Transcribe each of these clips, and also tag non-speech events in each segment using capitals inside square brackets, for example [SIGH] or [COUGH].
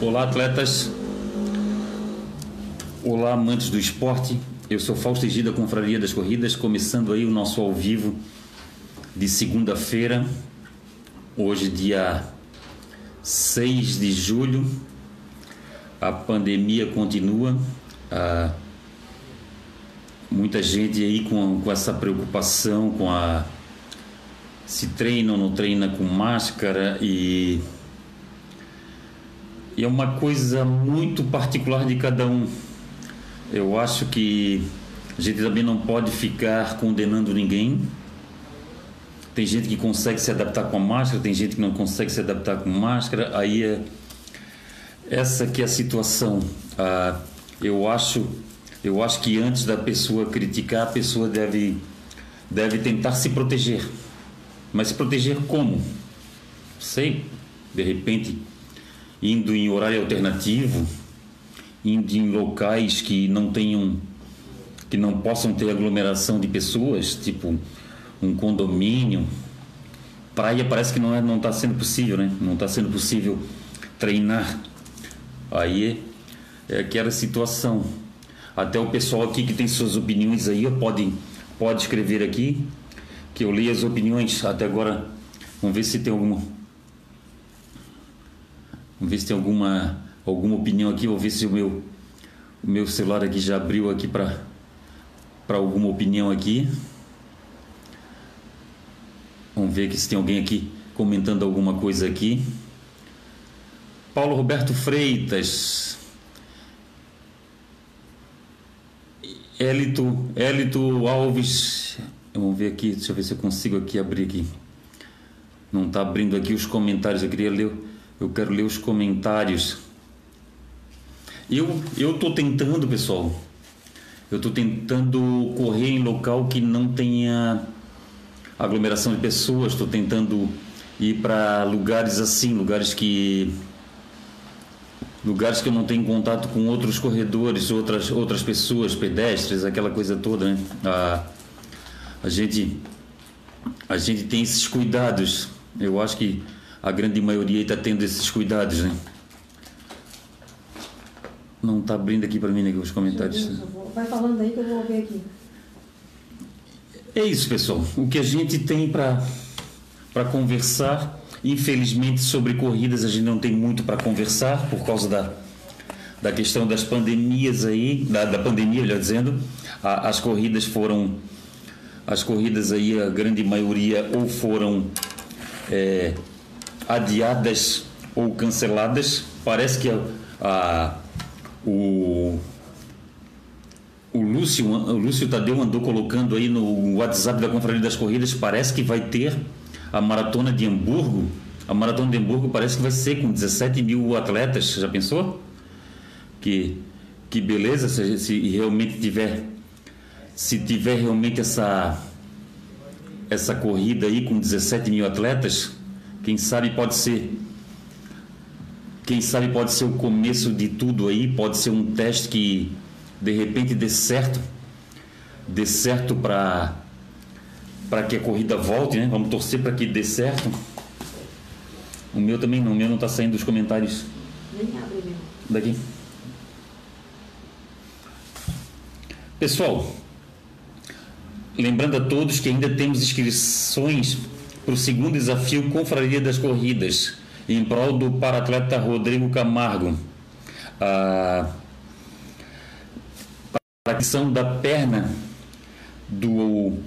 Olá, atletas. Olá, amantes do esporte. Eu sou Fausto Egida, Confraria das Corridas, começando aí o nosso ao vivo de segunda-feira, hoje, dia 6 de julho. A pandemia continua. Ah, muita gente aí com, com essa preocupação com a se treina ou não treina com máscara e, e é uma coisa muito particular de cada um. Eu acho que a gente também não pode ficar condenando ninguém. Tem gente que consegue se adaptar com a máscara, tem gente que não consegue se adaptar com máscara. Aí é essa que é a situação. Ah, eu acho, eu acho que antes da pessoa criticar, a pessoa deve deve tentar se proteger. Mas se proteger como? Sei, de repente indo em horário alternativo, indo em locais que não tenham que não possam ter aglomeração de pessoas, tipo um condomínio, praia parece que não é, não está sendo possível, né? Não está sendo possível treinar. Aí é aquela situação. Até o pessoal aqui que tem suas opiniões aí pode pode escrever aqui que eu li as opiniões até agora. Vamos ver se tem alguma Vamos ver se tem alguma alguma opinião aqui, vou ver se o meu o meu celular aqui já abriu aqui para alguma opinião aqui. Vamos ver aqui se tem alguém aqui comentando alguma coisa aqui. Paulo Roberto Freitas. Elito, Elito Alves. Vamos ver aqui, deixa eu ver se eu consigo aqui abrir aqui. Não está abrindo aqui os comentários. Eu queria ler, eu quero ler os comentários. Eu eu tô tentando, pessoal. Eu estou tentando correr em local que não tenha aglomeração de pessoas. Estou tentando ir para lugares assim, lugares que lugares que eu não tenho contato com outros corredores, outras outras pessoas, pedestres, aquela coisa toda, né? A, a gente a gente tem esses cuidados. Eu acho que a grande maioria está tendo esses cuidados, né? Não está abrindo aqui para mim né, os comentários. Vai falando aí que eu vou ver aqui. É isso, pessoal. O que a gente tem para para conversar, infelizmente sobre corridas a gente não tem muito para conversar por causa da da questão das pandemias aí, da, da pandemia, melhor dizendo. A, as corridas foram as corridas aí a grande maioria ou foram é, adiadas ou canceladas. Parece que a, o o Lúcio, o Lúcio Tadeu andou colocando aí no WhatsApp da Confraria das Corridas, parece que vai ter a maratona de Hamburgo. A maratona de Hamburgo parece que vai ser com 17 mil atletas. Já pensou? Que, que beleza se, se realmente tiver se tiver realmente essa essa corrida aí com 17 mil atletas, quem sabe pode ser quem sabe pode ser o começo de tudo aí, pode ser um teste que de repente dê certo, dê certo para para que a corrida volte, né? Vamos torcer para que dê certo. O meu também não, o meu não está saindo dos comentários. Nem abre mesmo. Daqui. Pessoal, lembrando a todos que ainda temos inscrições para o segundo desafio Confraria das Corridas em prol do paratleta Rodrigo Camargo. A aquisição da perna do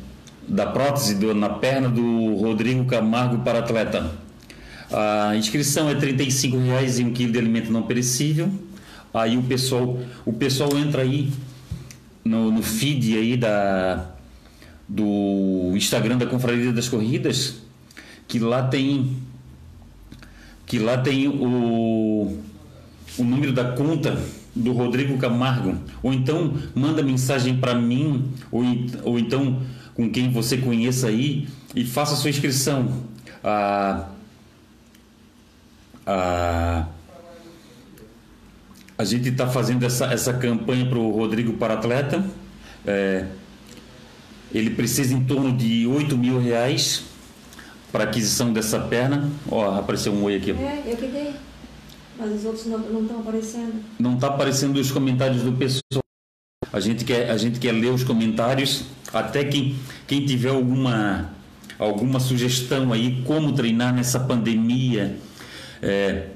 da prótese do, na perna do Rodrigo Camargo para atleta. A inscrição é 35 reais em um quilo de alimento não perecível. Aí o pessoal o pessoal entra aí no, no feed aí da do Instagram da Confraria das Corridas que lá tem que lá tem o, o número da conta do Rodrigo Camargo, ou então manda mensagem para mim, ou, ou então com quem você conheça aí e faça sua inscrição. A, a, a gente está fazendo essa, essa campanha para o Rodrigo para atleta. É, ele precisa em torno de 8 mil reais para aquisição dessa perna. Ó, apareceu um oi aqui. É, eu cliquei. Mas os outros não estão aparecendo. Não está aparecendo os comentários do pessoal. A gente quer, a gente quer ler os comentários. Até quem, quem tiver alguma, alguma sugestão aí, como treinar nessa pandemia. É,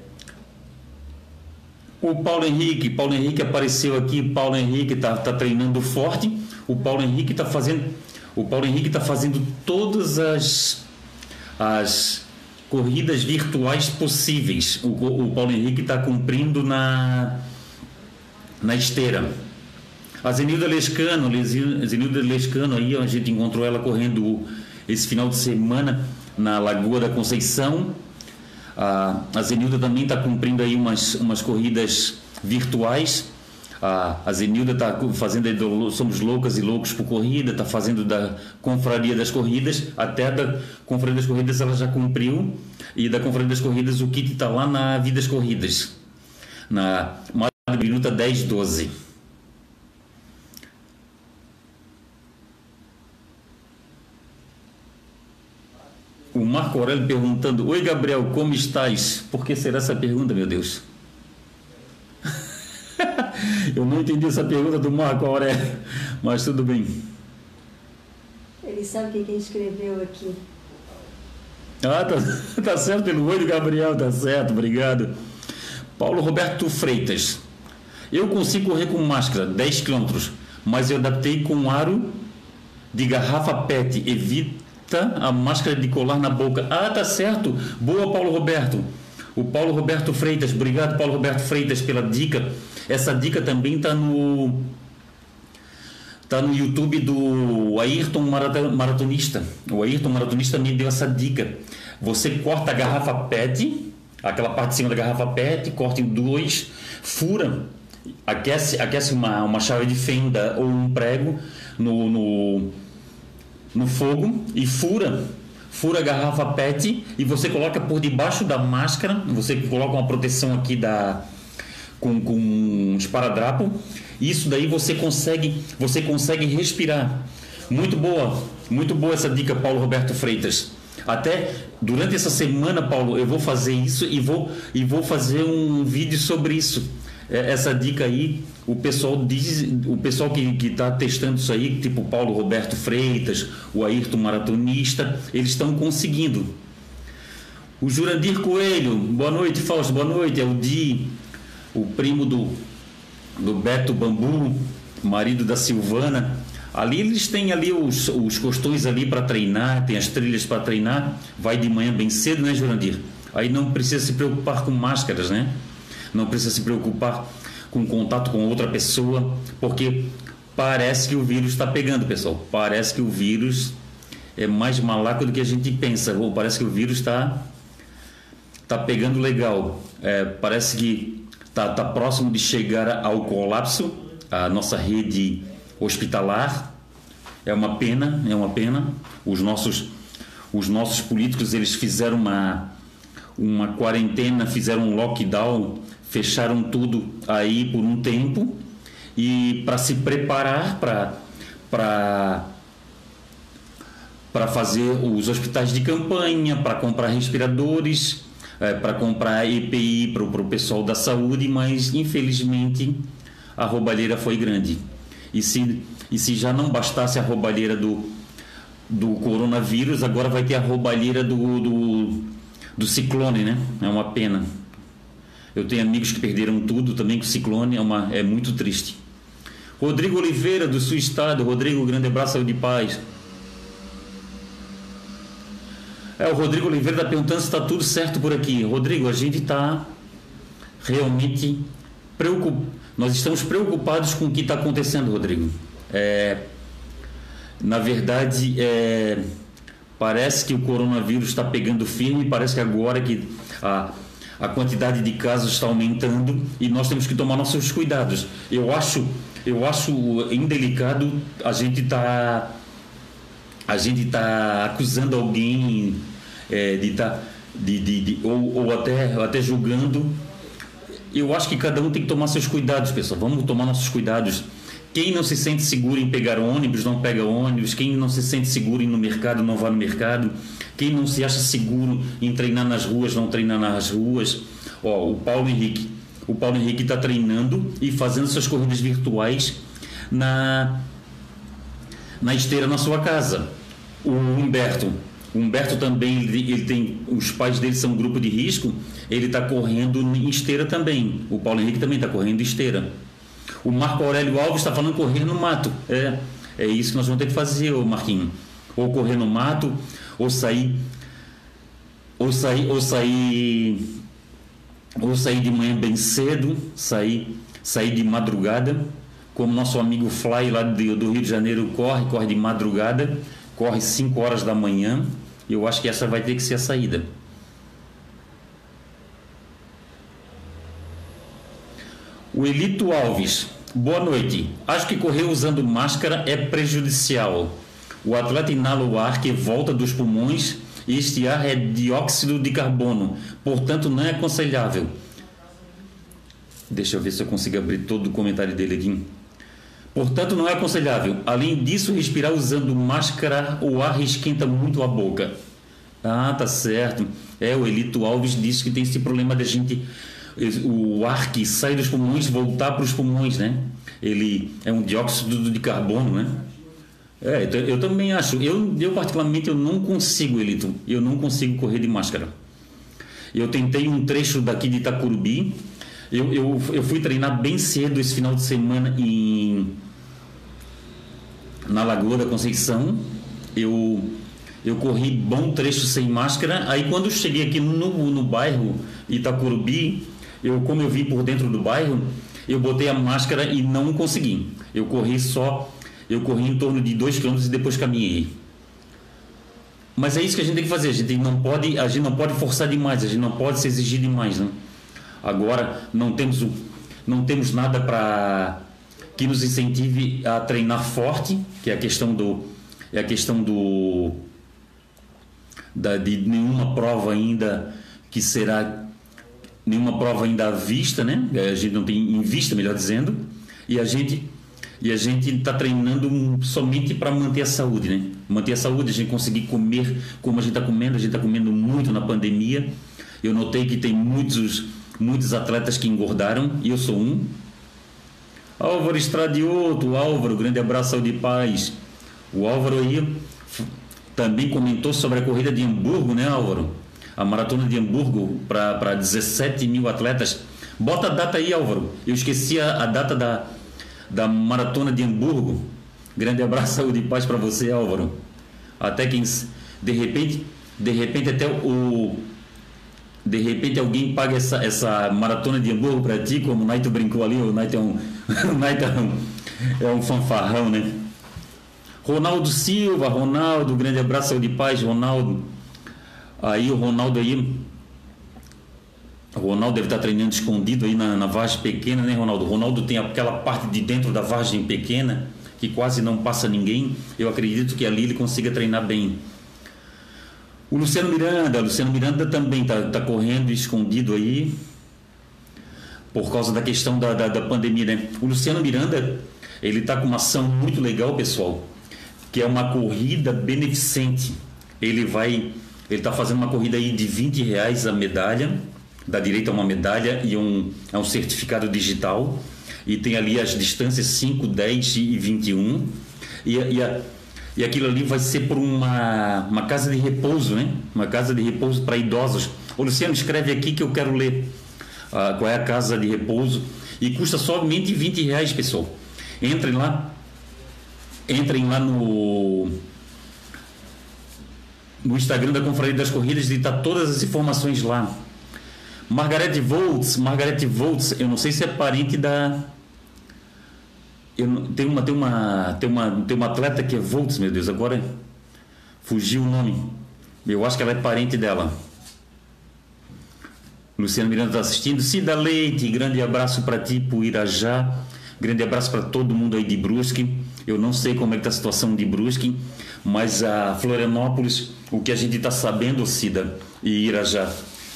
o Paulo Henrique, Paulo Henrique apareceu aqui, Paulo Henrique está tá treinando forte. O Paulo Henrique está fazendo, o Paulo Henrique está fazendo todas as as corridas virtuais possíveis. O, o Paulo Henrique está cumprindo na na esteira. A Zenilda Lescano, Zenilda Lescano aí a gente encontrou ela correndo esse final de semana na Lagoa da Conceição a, a Zenilda também está cumprindo aí umas, umas corridas virtuais. A, a Zenilda está fazendo do, Somos Loucas e Loucos por Corrida, está fazendo da Confraria das Corridas, até da Confraria das Corridas ela já cumpriu, e da Confraria das Corridas o kit está lá na Vidas Corridas, na minuta 10, 12. O Marco Aurélio perguntando: Oi, Gabriel, como estás? Por que será essa pergunta, meu Deus? [LAUGHS] Eu não entendi essa pergunta do Marco Aurélio, mas tudo bem. Ele sabe quem escreveu aqui. Ah, tá, [LAUGHS] tá certo, pelo oi do Gabriel, tá certo, obrigado. Paulo Roberto Freitas. Eu consigo correr com máscara, 10 quilômetros, mas eu adaptei com aro de garrafa PET. Evita? A máscara de colar na boca. Ah, tá certo. Boa, Paulo Roberto. O Paulo Roberto Freitas, obrigado, Paulo Roberto Freitas, pela dica. Essa dica também está no tá no YouTube do Ayrton Maratonista. O Ayrton Maratonista me deu essa dica. Você corta a garrafa PET, aquela parte de cima da garrafa PET, corta em dois, fura, aquece, aquece uma, uma chave de fenda ou um prego no, no no fogo e fura fura a garrafa PET e você coloca por debaixo da máscara, você coloca uma proteção aqui da com, com um esparadrapo. Isso daí você consegue, você consegue respirar. Muito boa, muito boa essa dica, Paulo Roberto Freitas. Até durante essa semana, Paulo, eu vou fazer isso e vou e vou fazer um vídeo sobre isso. É, essa dica aí o pessoal diz, o pessoal que está testando isso aí, tipo Paulo Roberto Freitas, o Ayrton Maratonista, eles estão conseguindo. O Jurandir Coelho, boa noite, Fausto, boa noite, é o Di, o primo do, do Beto Bambu, marido da Silvana. Ali eles têm ali os, os costões ali para treinar, tem as trilhas para treinar, vai de manhã bem cedo, né, Jurandir? Aí não precisa se preocupar com máscaras, né? Não precisa se preocupar com contato com outra pessoa, porque parece que o vírus está pegando, pessoal. Parece que o vírus é mais malaco do que a gente pensa. Ou parece que o vírus está tá pegando legal. É, parece que está tá próximo de chegar ao colapso a nossa rede hospitalar. É uma pena, é uma pena. Os nossos os nossos políticos eles fizeram uma uma quarentena, fizeram um lockdown fecharam tudo aí por um tempo e para se preparar para para para fazer os hospitais de campanha, para comprar respiradores, é, para comprar EPI para o pessoal da saúde, mas infelizmente a roubalheira foi grande. E se, e se já não bastasse a roubalheira do, do coronavírus, agora vai ter a roubalheira do, do, do ciclone, né? É uma pena. Eu tenho amigos que perderam tudo também com o ciclone, é, uma, é muito triste. Rodrigo Oliveira, do Sul Estado. Rodrigo, grande abraço, saúde e paz. É, o Rodrigo Oliveira está perguntando se está tudo certo por aqui. Rodrigo, a gente está realmente preocupado. Nós estamos preocupados com o que está acontecendo, Rodrigo. É, na verdade, é, parece que o coronavírus está pegando firme. Parece que agora que a a quantidade de casos está aumentando e nós temos que tomar nossos cuidados. Eu acho, eu acho indelicado a gente tá a gente tá acusando alguém é, de tá de, de, de, ou, ou até até julgando. Eu acho que cada um tem que tomar seus cuidados, pessoal. Vamos tomar nossos cuidados. Quem não se sente seguro em pegar ônibus, não pega ônibus. Quem não se sente seguro em ir no mercado, não vá no mercado. Quem não se acha seguro em treinar nas ruas, não treina nas ruas. Ó, o Paulo Henrique. O Paulo Henrique está treinando e fazendo suas corridas virtuais na, na esteira na sua casa. O Humberto. O Humberto também, ele, ele tem. Os pais dele são um grupo de risco, ele está correndo em esteira também. O Paulo Henrique também está correndo em esteira. O Marco Aurélio Alves está falando correr no mato. É, é isso que nós vamos ter que fazer, Marquinhos. Ou correr no mato, ou sair. Ou sair. Ou sair. Ou sair de manhã bem cedo, sair, sair de madrugada, como nosso amigo Fly lá do, do Rio de Janeiro corre, corre de madrugada, corre 5 horas da manhã. Eu acho que essa vai ter que ser a saída. O Elito Alves, boa noite. Acho que correr usando máscara é prejudicial. O atleta inala o ar que volta dos pulmões e este ar é dióxido de carbono, portanto não é aconselhável. Deixa eu ver se eu consigo abrir todo o comentário dele aqui. Portanto, não é aconselhável. Além disso, respirar usando máscara, o ar esquenta muito a boca. Ah, tá certo. É, o Elito Alves disse que tem esse problema da gente o ar que sai dos pulmões voltar para os pulmões, né? Ele é um dióxido de carbono, né? É, então, eu também acho. Eu, eu particularmente eu não consigo, Elito. Eu não consigo correr de máscara. Eu tentei um trecho daqui de Itacurubi. Eu, eu, eu fui treinar bem cedo esse final de semana em na Lagoa da Conceição. Eu eu corri bom trecho sem máscara. Aí quando eu cheguei aqui no, no bairro Itacurubi, eu, como eu vim por dentro do bairro, eu botei a máscara e não consegui. Eu corri só, eu corri em torno de 2 km e depois caminhei. Mas é isso que a gente tem que fazer. A gente não pode, a gente não pode forçar demais, a gente não pode se exigir demais, né? Agora não temos não temos nada para que nos incentive a treinar forte, que é a questão do é a questão do da, de nenhuma prova ainda que será nenhuma prova ainda à vista, né? A gente não tem em vista, melhor dizendo, e a gente e a gente está treinando somente para manter a saúde, né? Manter a saúde, a gente conseguir comer como a gente está comendo, a gente está comendo muito na pandemia. Eu notei que tem muitos muitos atletas que engordaram e eu sou um. Álvaro Estradioto, Álvaro, grande abraço, saúde e paz. O Álvaro aí também comentou sobre a corrida de Hamburgo, né, Álvaro? A maratona de Hamburgo para 17 mil atletas. Bota a data aí, Álvaro. Eu esqueci a, a data da, da maratona de Hamburgo. Grande abraço, [LAUGHS] saúde e paz para você, Álvaro. Até quem de repente, de repente até o de repente alguém paga essa, essa maratona de Hamburgo para ti, como o Naito brincou ali, o Naito é um, [LAUGHS] o Naito é um, é um fanfarrão, né? Ronaldo Silva, Ronaldo, grande abraço, saúde e paz, Ronaldo. Aí o Ronaldo aí. O Ronaldo deve estar treinando escondido aí na, na vargem pequena, né, Ronaldo? O Ronaldo tem aquela parte de dentro da vargem pequena que quase não passa ninguém. Eu acredito que ali ele consiga treinar bem. O Luciano Miranda, o Luciano Miranda também está tá correndo escondido aí por causa da questão da, da, da pandemia, né? O Luciano Miranda, ele está com uma ação muito legal, pessoal, que é uma corrida beneficente. Ele vai ele está fazendo uma corrida aí de 20 reais a medalha, da direita uma medalha e um, é um certificado digital. E tem ali as distâncias 5, 10 e 21. E, e, a, e aquilo ali vai ser por uma, uma casa de repouso, né? Uma casa de repouso para idosos. O Luciano, escreve aqui que eu quero ler uh, qual é a casa de repouso. E custa somente 20 reais, pessoal. Entrem lá. Entrem lá no no Instagram da Confraria das Corridas e está todas as informações lá. Margarete Volts, Margarete Volts, eu não sei se é parente da. Eu, tem, uma, tem, uma, tem, uma, tem uma atleta que é Volts, meu Deus, agora fugiu o nome. Eu acho que ela é parente dela. Luciano Miranda está assistindo. Cida Leite, grande abraço para ti, Irajá. Grande abraço para todo mundo aí de Brusque. Eu não sei como é que está a situação de Brusque, mas a Florianópolis o que a gente está sabendo, Cida e Irajá,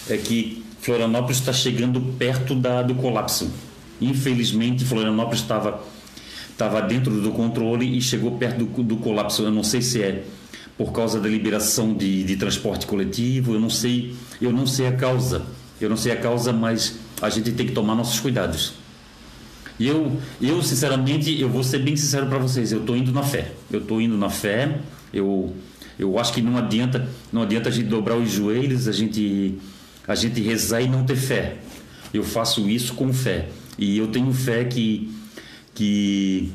é que Florianópolis está chegando perto da, do colapso. Infelizmente, Florianópolis estava estava dentro do controle e chegou perto do, do, colapso. Eu não sei se é por causa da liberação de, de transporte coletivo, eu não sei, eu não sei a causa, Eu não sei a causa, mas a gente tem que tomar nossos cuidados. E eu, eu sinceramente, eu vou ser bem sincero para vocês. Eu estou indo na fé. Eu estou indo na fé. Eu, eu acho que não adianta, não adianta a gente dobrar os joelhos, a gente, a gente rezar e não ter fé. Eu faço isso com fé. E eu tenho fé que, que,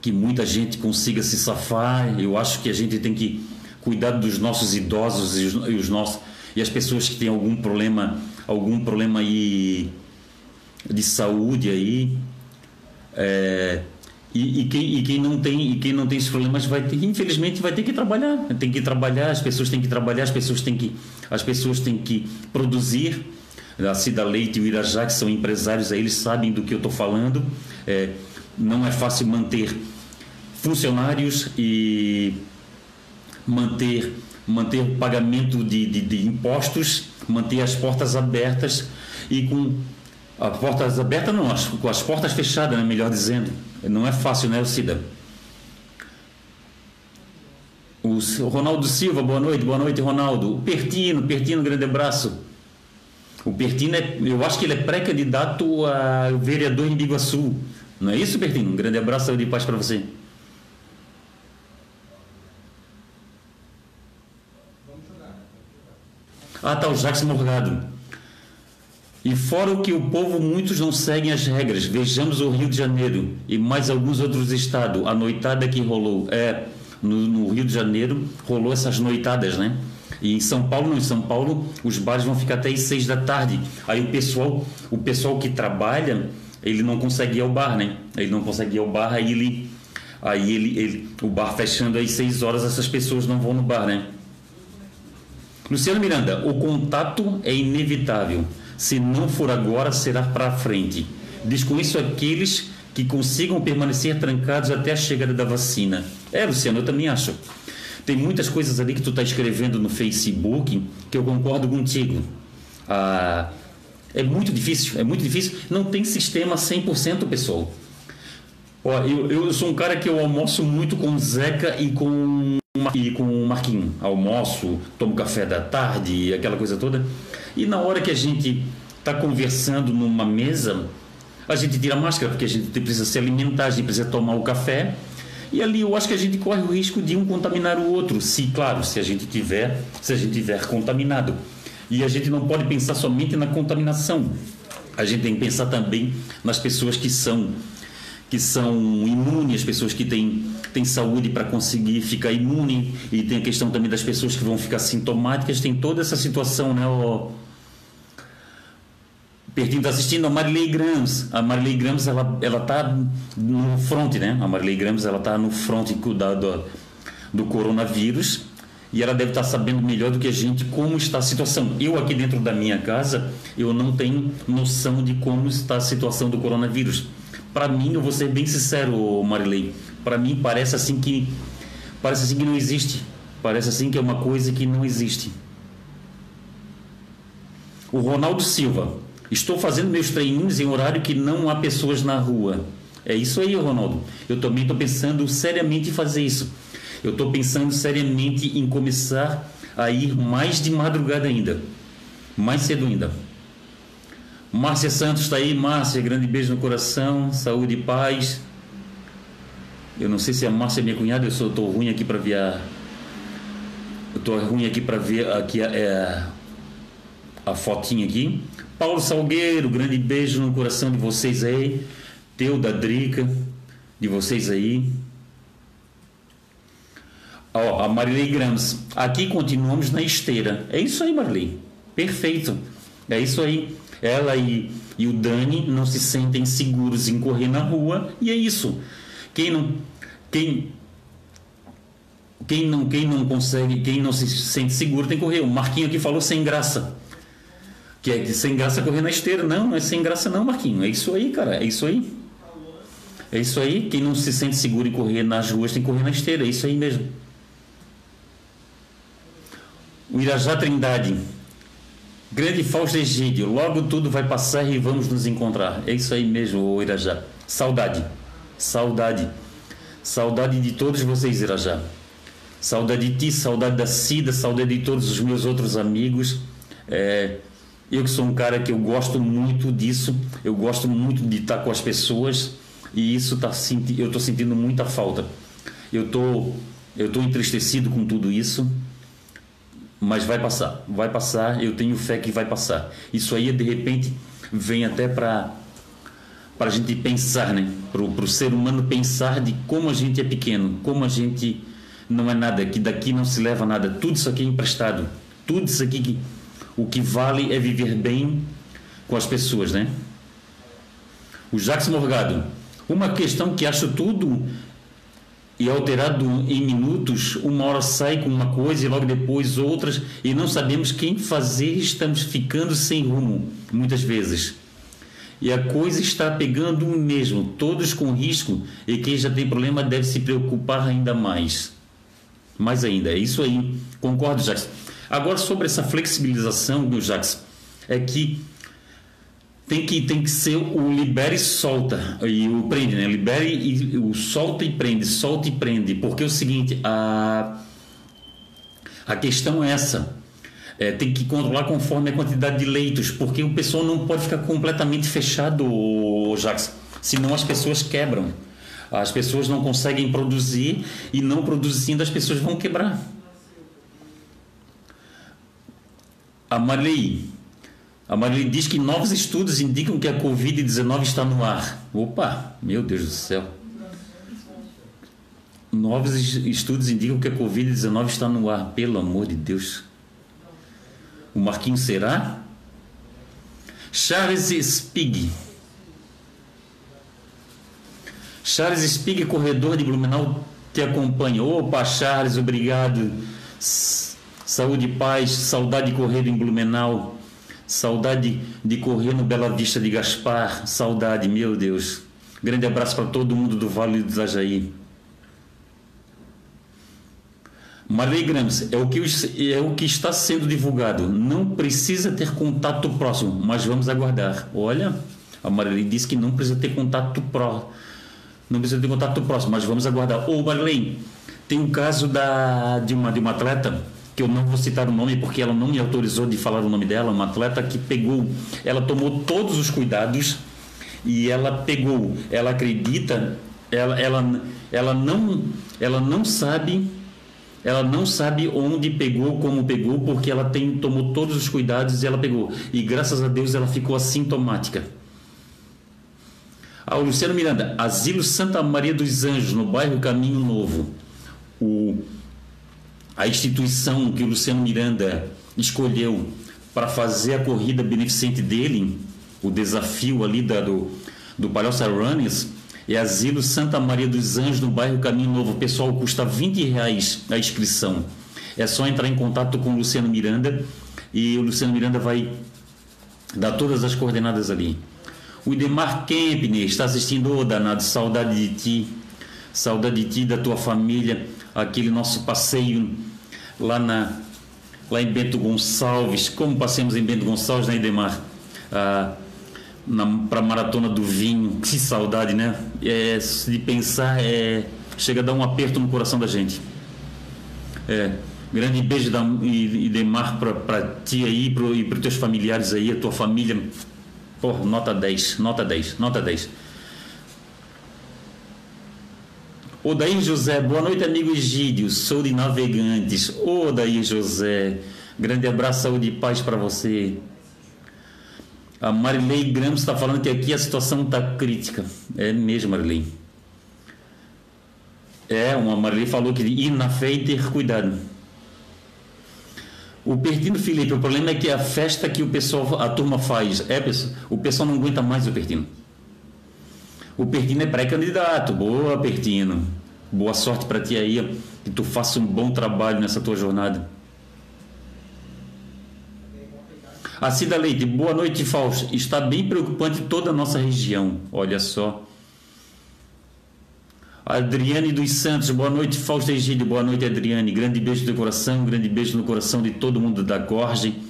que muita gente consiga se safar. Eu acho que a gente tem que cuidar dos nossos idosos e os, e os nossos e as pessoas que têm algum problema, algum problema aí de saúde aí. É, e, e, quem, e, quem, não tem e quem não tem esses problemas vai ter, infelizmente vai ter que trabalhar tem que trabalhar as pessoas têm que trabalhar as pessoas têm que as pessoas têm que produzir a Cida Leite e o Irajá que são empresários aí eles sabem do que eu estou falando é, não é fácil manter funcionários e manter manter o pagamento de, de, de impostos manter as portas abertas e com as portas abertas não, as, as portas fechadas, né, melhor dizendo. Não é fácil, né, Cida? O Ronaldo Silva, boa noite, boa noite, Ronaldo. O Pertino, Pertino, grande abraço. O Pertino, é, eu acho que ele é pré-candidato a vereador em Biguaçu. Não é isso, Pertino? Um grande abraço de paz para você. Ah, tá, o Jacques Morgado. E fora o que o povo, muitos não seguem as regras. Vejamos o Rio de Janeiro e mais alguns outros estados. A noitada que rolou. É, no, no Rio de Janeiro rolou essas noitadas, né? E em São Paulo, não, em São Paulo, os bares vão ficar até às seis da tarde. Aí o pessoal, o pessoal que trabalha, ele não consegue ir ao bar, né? Ele não consegue ir ao bar, aí ele, aí ele, ele o bar fechando às seis horas, essas pessoas não vão no bar, né? Luciano Miranda, o contato é inevitável. Se não for agora, será para frente. Desconheço aqueles que consigam permanecer trancados até a chegada da vacina. É, Luciano, eu também acho. Tem muitas coisas ali que tu está escrevendo no Facebook que eu concordo contigo. Ah, é muito difícil, é muito difícil. Não tem sistema 100%, pessoal. Ó, eu, eu sou um cara que eu almoço muito com Zeca e com, e com o Marquinho. Almoço, tomo café da tarde, aquela coisa toda. E na hora que a gente está conversando numa mesa, a gente tira a máscara, porque a gente precisa se alimentar, a gente precisa tomar o café. E ali eu acho que a gente corre o risco de um contaminar o outro, se claro, se a gente tiver, se a gente tiver contaminado. E a gente não pode pensar somente na contaminação. A gente tem que pensar também nas pessoas que são que são imunes, as pessoas que têm, têm saúde para conseguir ficar imune, e tem a questão também das pessoas que vão ficar sintomáticas, tem toda essa situação, né, ó, Pertinho está assistindo a Marilei Grams. A Marilei Grams, ela, ela tá no front, né? A Marilei Grams, ela tá no front do, do, do coronavírus e ela deve estar tá sabendo melhor do que a gente como está a situação. Eu aqui dentro da minha casa, eu não tenho noção de como está a situação do coronavírus. Para mim, eu vou ser bem sincero, Marilei, para mim parece assim que parece assim que não existe. Parece assim que é uma coisa que não existe. O Ronaldo Silva, Estou fazendo meus treininhos em horário que não há pessoas na rua. É isso aí, Ronaldo. Eu também estou pensando seriamente em fazer isso. Eu estou pensando seriamente em começar a ir mais de madrugada ainda. Mais cedo ainda. Márcia Santos está aí. Márcia, grande beijo no coração. Saúde e paz. Eu não sei se a Márcia é minha cunhada. Eu estou ruim aqui para ver a... Eu ruim aqui para ver aqui a, é, a fotinha aqui. Paulo Salgueiro, grande beijo no coração de vocês aí. Teu da Drica, de vocês aí. Ó, a Marilei Grams. Aqui continuamos na esteira. É isso aí, Marilei. Perfeito. É isso aí. Ela e, e o Dani não se sentem seguros em correr na rua e é isso. Quem não quem quem não quem não consegue, quem não se sente seguro tem que correr. O Marquinho aqui falou sem graça que é sem graça correr na esteira. Não, não é sem graça não, Marquinho. É isso aí, cara. É isso aí. É isso aí. Quem não se sente seguro em correr nas ruas tem que correr na esteira. É isso aí mesmo. O Irajá Trindade. Grande Fausto Egídio. Logo tudo vai passar e vamos nos encontrar. É isso aí mesmo, Irajá. Saudade. Saudade. Saudade de todos vocês, Irajá. Saudade de ti, saudade da Cida, saudade de todos os meus outros amigos. É, Eu que sou um cara que eu gosto muito disso, eu gosto muito de estar com as pessoas e isso tá eu estou sentindo muita falta. Eu tô eu tô entristecido com tudo isso, mas vai passar, vai passar. Eu tenho fé que vai passar. Isso aí de repente vem até para para a gente pensar, né? Para o ser humano pensar de como a gente é pequeno, como a gente não é nada, que daqui não se leva nada. Tudo isso aqui é emprestado. Tudo isso aqui que o que vale é viver bem com as pessoas, né? O Jacques Morgado. Uma questão que acho tudo e alterado em minutos, uma hora sai com uma coisa e logo depois outras e não sabemos quem fazer, estamos ficando sem rumo muitas vezes. E a coisa está pegando mesmo, todos com risco, e quem já tem problema deve se preocupar ainda mais. Mais ainda, é isso aí. Concordo, Jacques. Agora, sobre essa flexibilização, Jacques, é que tem que, tem que ser o libere e solta e o prende, né? Libere e o solta e prende, solta e prende, porque é o seguinte, a, a questão é essa. É, tem que controlar conforme a quantidade de leitos, porque o pessoal não pode ficar completamente fechado, Jacques, senão as pessoas quebram. As pessoas não conseguem produzir e não produzindo as pessoas vão quebrar. A Marley, a Marli diz que novos estudos indicam que a Covid-19 está no ar. Opa, meu Deus do céu. Novos estudos indicam que a Covid-19 está no ar. Pelo amor de Deus. O Marquinhos será? Charles Spig. Charles Spig, corredor de Blumenau, te acompanha. Opa, Charles, obrigado. Saúde e paz, saudade de correr em Blumenau. Saudade de correr no Bela Vista de Gaspar. Saudade, meu Deus. Grande abraço para todo mundo do Vale do Itajaí. Marley Grams, é o, que, é o que está sendo divulgado. Não precisa ter contato próximo, mas vamos aguardar. Olha, a Marley disse que não precisa ter contato próximo. Não precisa ter contato próximo, mas vamos aguardar. Ô, Marley, tem um caso da, de, uma, de uma atleta que eu não vou citar o nome porque ela não me autorizou de falar o nome dela, uma atleta que pegou, ela tomou todos os cuidados e ela pegou, ela acredita, ela, ela, ela não, ela não sabe, ela não sabe onde pegou, como pegou, porque ela tem tomou todos os cuidados e ela pegou e graças a Deus ela ficou assintomática. Ah, o Luciano Miranda, Asilo Santa Maria dos Anjos, no bairro Caminho Novo. O a instituição que o Luciano Miranda escolheu para fazer a corrida beneficente dele, o desafio ali da, do, do Palhoça Runners, é Asilo Santa Maria dos Anjos, no bairro Caminho Novo. Pessoal, custa 20 reais a inscrição. É só entrar em contato com o Luciano Miranda e o Luciano Miranda vai dar todas as coordenadas ali. O Idemar Kempner está assistindo, ô oh, danado, saudade de ti, saudade de ti, da tua família aquele nosso passeio lá, na, lá em Bento Gonçalves, como passemos em Bento Gonçalves, né, Idemar? Ah, para a maratona do vinho, que saudade, né? É, de pensar, é, chega a dar um aperto no coração da gente. É, grande beijo da Idemar para ti aí pro, e para os teus familiares aí, a tua família. Porra, nota 10, nota 10, nota 10. Odair José, boa noite, amigo Egídio. Sou de Navegantes. Odair José, grande abraço, saúde e paz para você. A Marilei Gramos está falando que aqui a situação está crítica. É mesmo, Marilei. É, uma Marilei falou que ir na fé e ter cuidado. O Pertino Felipe, o problema é que a festa que o pessoal, a turma faz, é, o pessoal não aguenta mais o Pertino. O Pertino é pré-candidato. Boa, Pertino. Boa sorte para ti aí. Que tu faça um bom trabalho nessa tua jornada. A Cida Leite, boa noite, Fausto. Está bem preocupante toda a nossa região. Olha só. Adriane dos Santos, boa noite, Fausto Egídio. Boa noite, Adriane. Grande beijo do coração, grande beijo no coração de todo mundo da Gorge.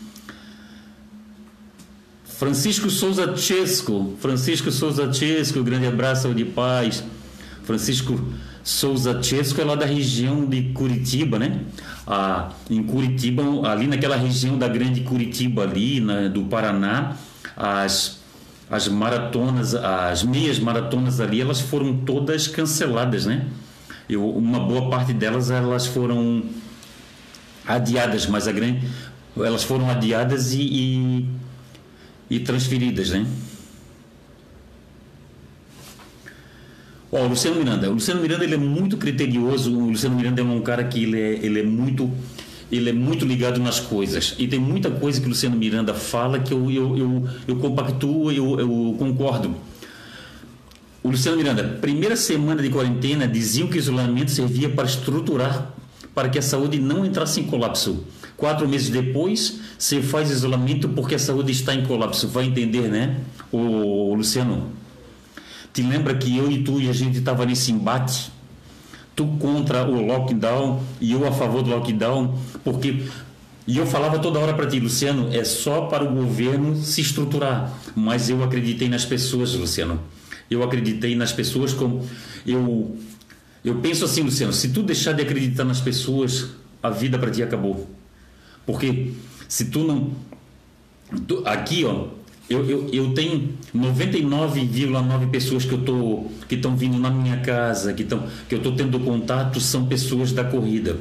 Francisco Souza Chesco, Francisco Souza Chesco, grande abraço de paz. Francisco Souza Chesco é lá da região de Curitiba, né? Ah, em Curitiba, ali naquela região da grande Curitiba ali, do Paraná, as, as maratonas, as meias maratonas ali, elas foram todas canceladas, né? Eu, uma boa parte delas elas foram adiadas, mas a grande, elas foram adiadas e, e, e transferidas, né? Ó, o Luciano Miranda. O Luciano Miranda ele é muito criterioso. O Luciano Miranda é um cara que ele é, ele é muito ele é muito ligado nas coisas. E tem muita coisa que o Luciano Miranda fala que eu, eu, eu, eu compactuo, eu, eu concordo. O Luciano Miranda, primeira semana de quarentena, diziam que o isolamento servia para estruturar para que a saúde não entrasse em colapso. Quatro meses depois, você faz isolamento porque a saúde está em colapso. Vai entender, né, o Luciano? Te lembra que eu e tu e a gente estava nesse embate? Tu contra o lockdown e eu a favor do lockdown, porque e eu falava toda hora para ti, Luciano, é só para o governo se estruturar. Mas eu acreditei nas pessoas, Luciano. Eu acreditei nas pessoas como eu eu penso assim, Luciano, se tu deixar de acreditar nas pessoas, a vida para ti acabou. Porque se tu não tu, aqui, ó, eu, eu, eu tenho 99,9 pessoas que eu tô que estão vindo na minha casa, que estão que eu estou tendo contato, são pessoas da corrida.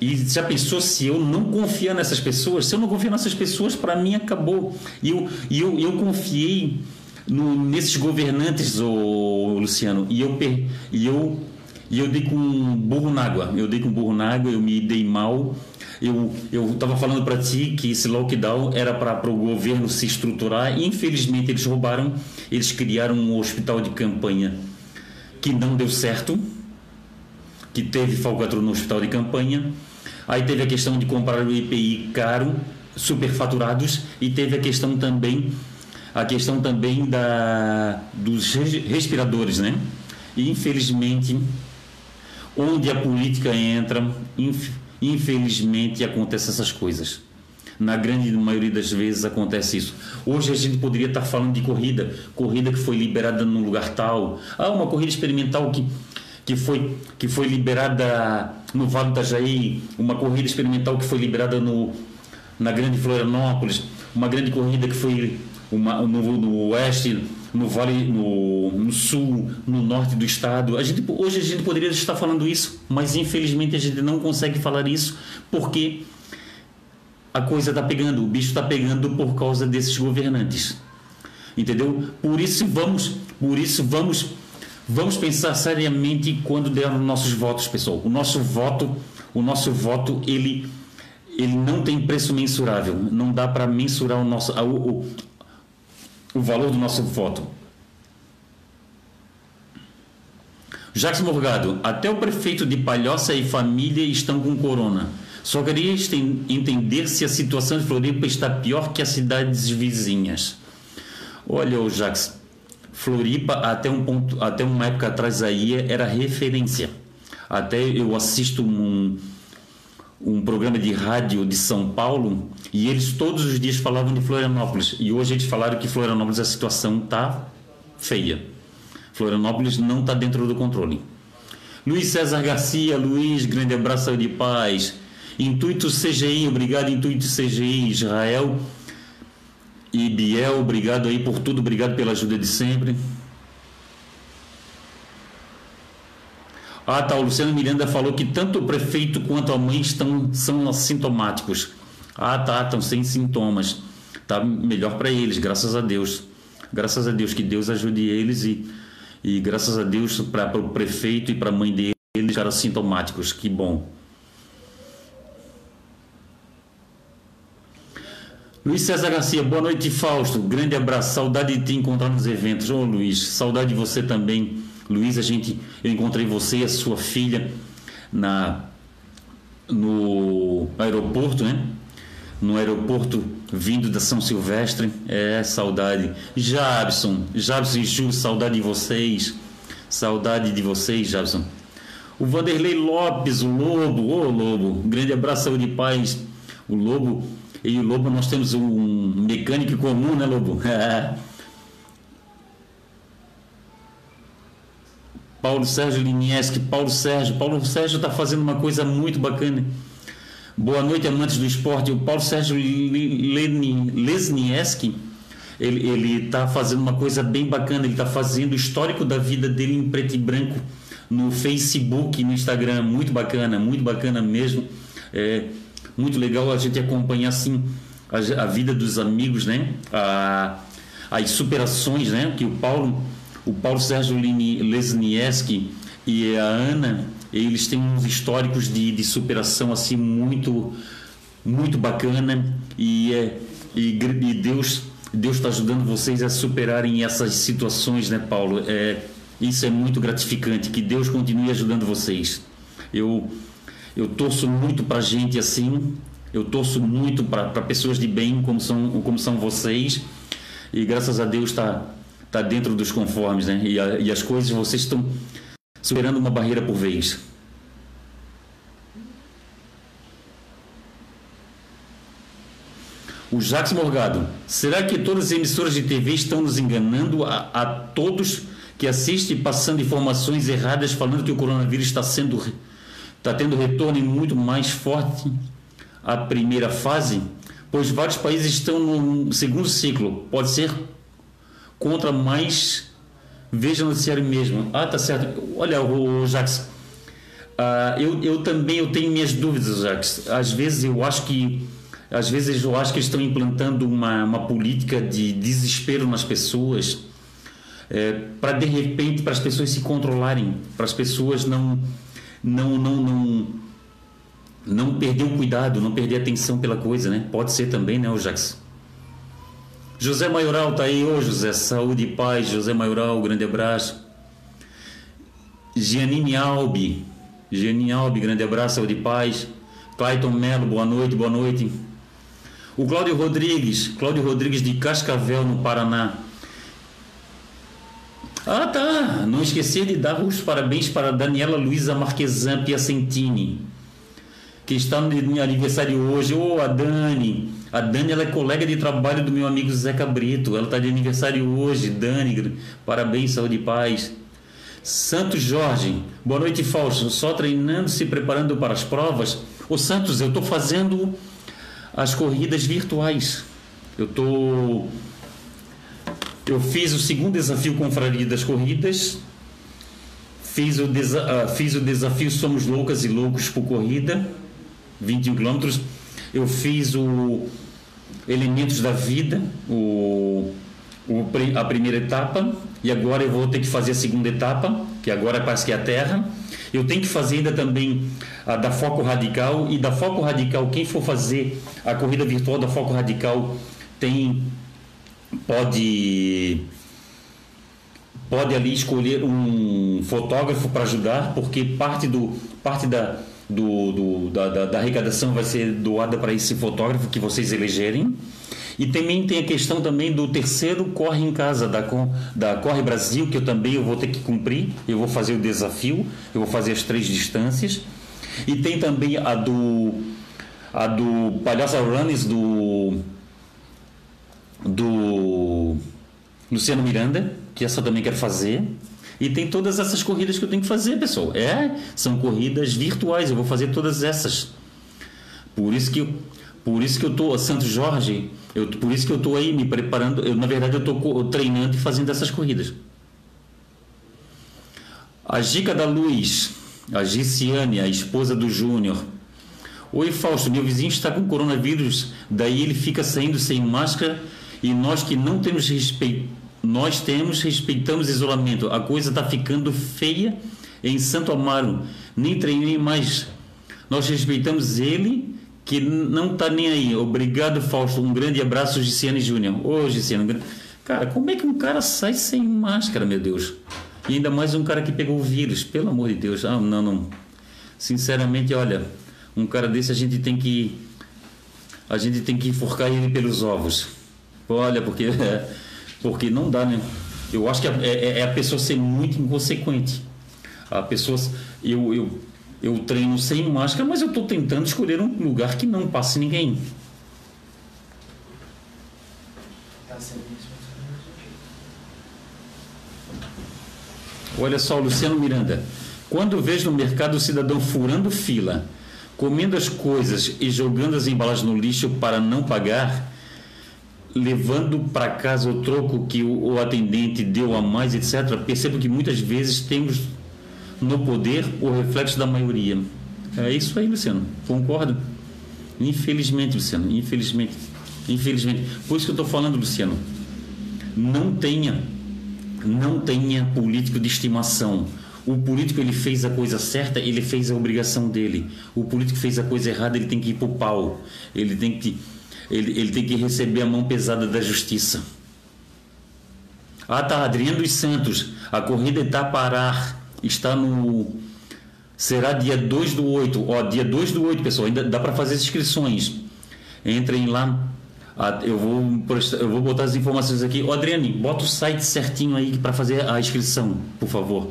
E já pensou se eu não confiar nessas pessoas? Se eu não confiar nessas pessoas, para mim acabou. E eu, eu, eu confiei no, nesses governantes, ô, Luciano, e eu, e eu, e eu dei com burro na água. Eu dei com burro na água, eu me dei mal eu eu estava falando para ti que esse lockdown era para o governo se estruturar. Infelizmente eles roubaram, eles criaram um hospital de campanha que não deu certo, que teve falcatrua no hospital de campanha. Aí teve a questão de comprar o EPI caro, superfaturados, e teve a questão também a questão também da dos respiradores, né? E infelizmente onde a política entra, Infelizmente acontecem essas coisas. Na grande maioria das vezes acontece isso. Hoje a gente poderia estar falando de corrida, corrida que foi liberada num lugar tal. Ah, uma corrida experimental que, que, foi, que foi liberada no Vale do Itajaí, uma corrida experimental que foi liberada no, na Grande Florianópolis, uma grande corrida que foi uma, no, no oeste, no vale, no, no, sul, no norte do estado. A gente, hoje a gente poderia estar falando isso, mas infelizmente a gente não consegue falar isso porque a coisa está pegando, o bicho está pegando por causa desses governantes. Entendeu? Por isso vamos, por isso vamos, vamos pensar seriamente quando der nossos votos, pessoal. O nosso voto, o nosso voto, ele ele não tem preço mensurável. Não dá para mensurar o nosso, o, o valor do nosso voto. Jacques Morgado, até o prefeito de Palhoça e família estão com corona. Só queria entender se a situação de Floripa está pior que as cidades vizinhas. Olha, o Jacques, Floripa até um ponto, até uma época atrás aí era referência. Até eu assisto um, um programa de rádio de São Paulo e eles todos os dias falavam de Florianópolis. E hoje eles falaram que Florianópolis a situação tá feia. Florianópolis não está dentro do controle. Luiz César Garcia, Luiz, grande abraço de paz. Intuito CGI, obrigado Intuito CGI, Israel e Biel, obrigado aí por tudo, obrigado pela ajuda de sempre. Ah, tá. O Luciano Miranda falou que tanto o prefeito quanto a mãe estão, são assintomáticos. Ah, tá. Estão sem sintomas. Tá melhor para eles, graças a Deus. Graças a Deus que Deus ajude eles e, e graças a Deus para o prefeito e para a mãe deles ficaram assintomáticos. Que bom. Luiz César Garcia, boa noite, Fausto. Grande abraço, saudade de te encontrar nos eventos. Ô Luiz, saudade de você também. Luiz, a gente, eu encontrei você e a sua filha na no aeroporto, né? No aeroporto vindo da São Silvestre. É, saudade. Jabson, Jabson e Ju, saudade de vocês. Saudade de vocês, Jabson. O Vanderlei Lopes, o Lobo, ô oh, Lobo, grande abraço, saúde e paz. O Lobo, e o Lobo nós temos um mecânico comum, né, Lobo? [LAUGHS] Paulo Sérgio Linieski, Paulo Sérgio. Paulo Sérgio está fazendo uma coisa muito bacana. Boa noite, amantes do esporte. O Paulo Sérgio Lesnieski, ele está fazendo uma coisa bem bacana. Ele está fazendo o histórico da vida dele em preto e branco no Facebook, no Instagram. Muito bacana, muito bacana mesmo. É muito legal a gente acompanhar assim a, a vida dos amigos, né? A, as superações, né? Que o Paulo o Paulo Sérgio Lesnieski e a Ana, eles têm uns históricos de, de superação assim muito muito bacana e, é, e, e Deus Deus está ajudando vocês a superarem essas situações, né, Paulo? É, isso é muito gratificante. Que Deus continue ajudando vocês. Eu eu torço muito para gente assim. Eu torço muito para pessoas de bem como são como são vocês. E graças a Deus está está dentro dos conformes, né? E, a, e as coisas vocês estão superando uma barreira por vez. O Jacques Morgado, será que todas as emissoras de TV estão nos enganando a, a todos que assistem, passando informações erradas, falando que o coronavírus está sendo está tendo retorno muito mais forte à primeira fase? Pois vários países estão no segundo ciclo. Pode ser contra mais veja no noticiário mesmo. Ah, tá certo. Olha, o, o Jax, uh, eu, eu também eu tenho minhas dúvidas, Jax. Às vezes eu acho que às vezes eu acho que estão implantando uma, uma política de desespero nas pessoas é, para de repente para as pessoas se controlarem, para as pessoas não não não não não perder o cuidado, não perder a atenção pela coisa, né? Pode ser também, né, o Jax? José Maioral está aí, ô José, saúde e paz, José Maioral, grande abraço. Gianine Albi, Gianine Albi, grande abraço, saúde e paz. Clayton Melo, boa noite, boa noite. O Cláudio Rodrigues, Cláudio Rodrigues de Cascavel, no Paraná. Ah, tá. Não esqueci de dar os parabéns para Daniela Luiza Marquesan Piacentini, que está no aniversário hoje. Ô, oh, a Dani. A Dani ela é colega de trabalho do meu amigo Zeca Brito. Ela está de aniversário hoje. Dani, parabéns, saúde e paz. Santos Jorge, boa noite, Fausto. Só treinando, se preparando para as provas. Ô Santos, eu estou fazendo as corridas virtuais. Eu tô eu fiz o segundo desafio Confraria das Corridas. Fiz o, desa... uh, fiz o desafio Somos Loucas e Loucos por Corrida, 21 quilômetros eu fiz o Elementos da Vida, o, o, a primeira etapa, e agora eu vou ter que fazer a segunda etapa, que agora parece que é a Terra. Eu tenho que fazer ainda também a da Foco Radical, e da Foco Radical, quem for fazer a corrida virtual da Foco Radical tem pode pode ali escolher um fotógrafo para ajudar, porque parte do parte da do, do da, da, da, arrecadação vai ser doada para esse fotógrafo que vocês elegerem. E também tem a questão também do terceiro Corre em Casa da, da Corre Brasil, que eu também eu vou ter que cumprir. Eu vou fazer o desafio, eu vou fazer as três distâncias. E tem também a do a do Palhaça Runners do do Luciano Miranda, que essa eu também quero fazer. E tem todas essas corridas que eu tenho que fazer, pessoal. É, são corridas virtuais, eu vou fazer todas essas. Por isso que por isso que eu tô Santo Jorge, eu, por isso que eu tô aí me preparando, eu, na verdade eu tô treinando e fazendo essas corridas. A Gica da Luz, a Giciane, a esposa do Júnior. Oi, Fausto, meu vizinho está com coronavírus, daí ele fica saindo sem máscara e nós que não temos respeito nós temos, respeitamos isolamento. A coisa está ficando feia em Santo Amaro. Nem treinei mais. Nós respeitamos ele, que não está nem aí. Obrigado, Fausto. Um grande abraço, Giciane Júnior. Ô, Giciane. Cara, como é que um cara sai sem máscara, meu Deus? E ainda mais um cara que pegou o vírus, pelo amor de Deus. Ah, não, não. Sinceramente, olha, um cara desse a gente tem que. A gente tem que enforcar ele pelos ovos. Olha, porque. É, [LAUGHS] porque não dá, né? Eu acho que é, é, é a pessoa ser muito inconsequente. A pessoa. Eu, eu, eu treino sem máscara, mas eu estou tentando escolher um lugar que não passe ninguém. Olha só, Luciano Miranda. Quando vejo no mercado o cidadão furando fila, comendo as coisas e jogando as embalagens no lixo para não pagar, levando para casa o troco que o, o atendente deu a mais, etc., percebo que muitas vezes temos no poder o reflexo da maioria. É isso aí, Luciano. Concordo? Infelizmente, Luciano. Infelizmente. Infelizmente. Por isso que eu estou falando, Luciano. Não tenha, não tenha político de estimação. O político ele fez a coisa certa, ele fez a obrigação dele. O político fez a coisa errada, ele tem que ir para o pau. Ele tem que ele, ele tem que receber a mão pesada da justiça. Ah, tá, Adriano dos Santos, a corrida está parar, está no. Será dia 2 do 8. Ó, dia 2 do 8, pessoal, ainda dá para fazer as inscrições. Entrem lá. Eu vou, eu vou botar as informações aqui. Ó, Adriane, bota o site certinho aí para fazer a inscrição, por favor.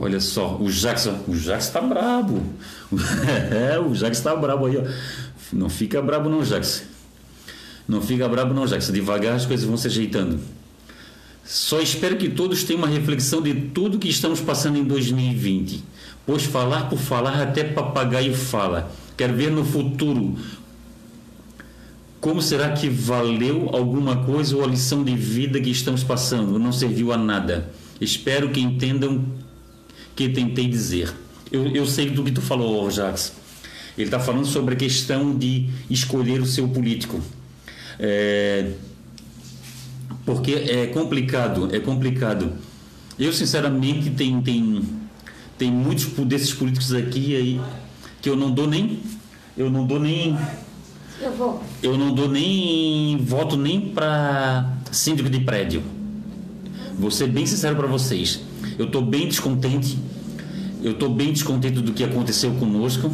Olha só, o Jackson, o Jackson tá brabo. [LAUGHS] É, o Jackson tá brabo aí, ó. Não fica brabo não, Jackson. Não fica brabo não, Jackson. Devagar as coisas vão se ajeitando. Só espero que todos tenham uma reflexão de tudo que estamos passando em 2020. Pois falar por falar até papagaio fala. Quero ver no futuro como será que valeu alguma coisa ou a lição de vida que estamos passando? Não serviu a nada. Espero que entendam que tentei dizer. Eu, eu sei do que tu falou, Jacques. Ele está falando sobre a questão de escolher o seu político. É, porque é complicado, é complicado. Eu, sinceramente, tem, tem, tem muitos desses políticos aqui aí que eu não dou nem. Eu não dou nem. Eu vou. Eu não dou nem voto nem para síndico de prédio. Vou ser bem sincero para vocês. Eu estou bem descontente. Eu estou bem descontente do que aconteceu conosco.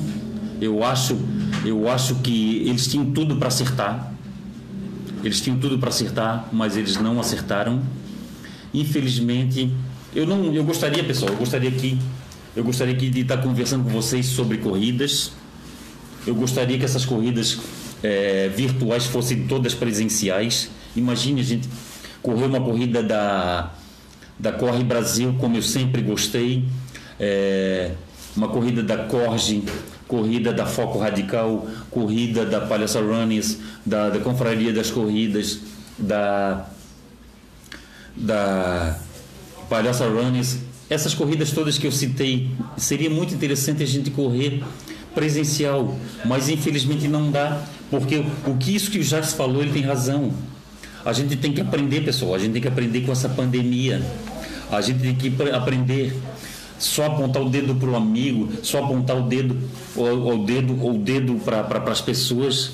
Eu acho, eu acho que eles tinham tudo para acertar. Eles tinham tudo para acertar, mas eles não acertaram. Infelizmente, eu não, eu gostaria, pessoal, eu gostaria aqui, eu gostaria de estar conversando com vocês sobre corridas. Eu gostaria que essas corridas é, virtuais fossem todas presenciais. Imagine a gente correr uma corrida da da Corre Brasil, como eu sempre gostei, é, uma corrida da Corge, corrida da Foco Radical, corrida da Palhaça Runners, da, da Confraria das Corridas, da, da Palhaça Runners, essas corridas todas que eu citei, seria muito interessante a gente correr presencial, mas infelizmente não dá, porque o que isso que o Jacques falou, ele tem razão. A gente tem que aprender, pessoal, a gente tem que aprender com essa pandemia. A gente tem que aprender só apontar o dedo para o amigo, só apontar o dedo, o, o dedo, o dedo para pra, as pessoas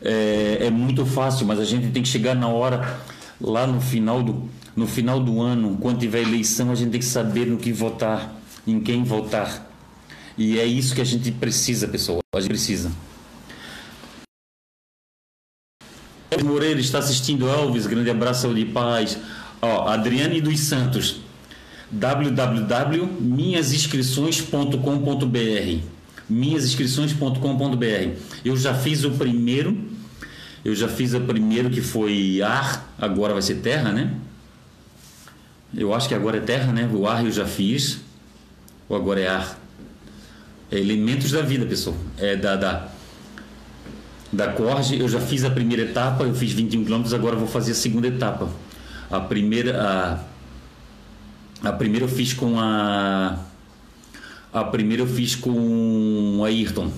é, é, muito fácil, mas a gente tem que chegar na hora, lá no final do, no final do ano, quando tiver eleição, a gente tem que saber no que votar, em quem votar. E é isso que a gente precisa, pessoal. A gente precisa. Moreira está assistindo Alves, grande abraço de paz. Ó, Adriane dos Santos, www.minhasinscrições.com.br minhasinscrições.com.br Eu já fiz o primeiro, eu já fiz o primeiro que foi ar, agora vai ser terra, né? Eu acho que agora é terra, né? O ar eu já fiz, ou agora é ar? É elementos da vida, pessoal. É da, da da Corge, eu já fiz a primeira etapa, eu fiz 21 km, agora vou fazer a segunda etapa. A primeira a, a primeira eu fiz com a a primeira eu fiz com a Ayrton.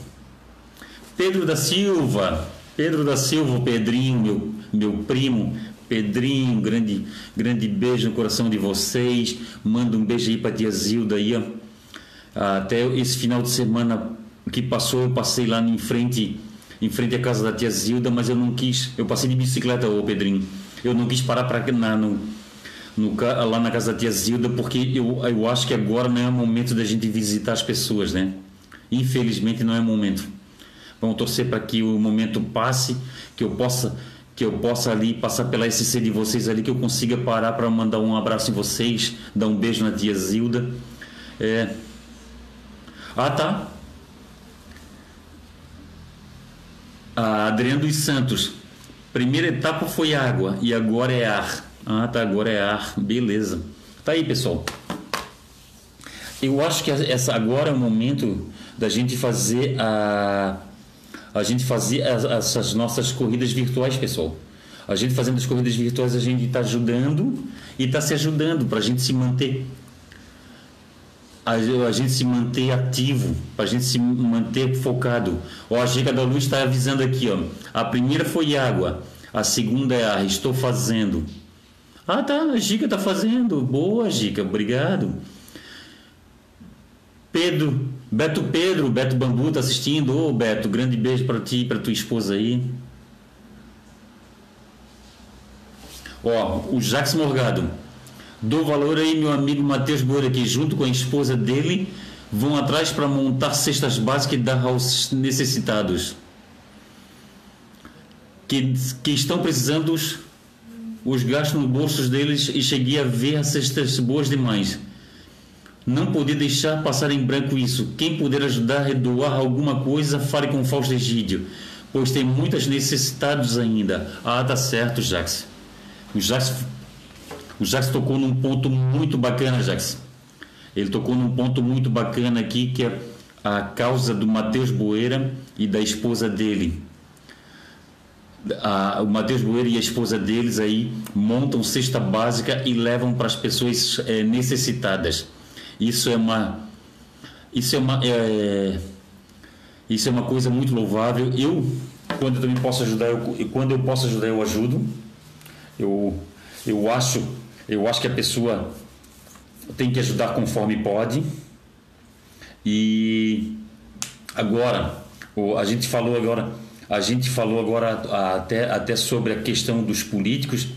Pedro da Silva, Pedro da Silva, Pedrinho, meu meu primo, Pedrinho, grande grande beijo no coração de vocês. Manda um beijo aí para tia Zilda aí. Até esse final de semana que passou, eu passei lá em frente em frente à casa da tia Zilda, mas eu não quis. Eu passei de bicicleta, ô Pedrinho. Eu não quis parar para na, no, no, lá na casa da tia Zilda, porque eu, eu acho que agora não é o momento da gente visitar as pessoas, né? Infelizmente não é o momento. Vamos torcer para que o momento passe, que eu possa que eu possa ali passar pela SC de vocês ali, que eu consiga parar para mandar um abraço em vocês, dar um beijo na tia Zilda. É, Ah, tá. A Adriano dos Santos. Primeira etapa foi água e agora é ar. Ah, tá. Agora é ar. Beleza. Tá aí, pessoal. Eu acho que essa agora é o momento da gente fazer a a gente fazer essas nossas corridas virtuais, pessoal. A gente fazendo as corridas virtuais, a gente está ajudando e está se ajudando para a gente se manter. A, a, gente se manter ativo, a gente se manter focado. Ó, a Giga da Luz está avisando aqui, ó. A primeira foi água, a segunda é ar. Estou fazendo. Ah, tá, a Giga está fazendo. Boa, Giga, obrigado. Pedro, Beto Pedro, Beto Bambu tá assistindo. Ô Beto, grande beijo para ti e para tua esposa aí. Ó, o Jax Morgado. Dou valor aí, meu amigo Matheus Boura, que junto com a esposa dele vão atrás para montar cestas básicas e dar aos necessitados. Que, que estão precisando os, os gastos nos bolsos deles e cheguei a ver as cestas boas demais. Não poder deixar passar em branco isso. Quem puder ajudar a doar alguma coisa, fale com Fausto Egídio, pois tem muitas necessidades ainda. Ah, tá certo, Jax. O Jax, o Jax tocou num ponto muito bacana, Jax. Ele tocou num ponto muito bacana aqui, que é a causa do Matheus Boeira e da esposa dele. A, o Matheus Boeira e a esposa deles aí montam cesta básica e levam para as pessoas é, necessitadas. Isso é uma isso é uma é, isso é uma coisa muito louvável. Eu quando eu também posso ajudar, eu, quando eu posso ajudar eu ajudo. Eu eu acho eu acho que a pessoa tem que ajudar conforme pode. E agora a gente falou agora a gente falou agora até até sobre a questão dos políticos.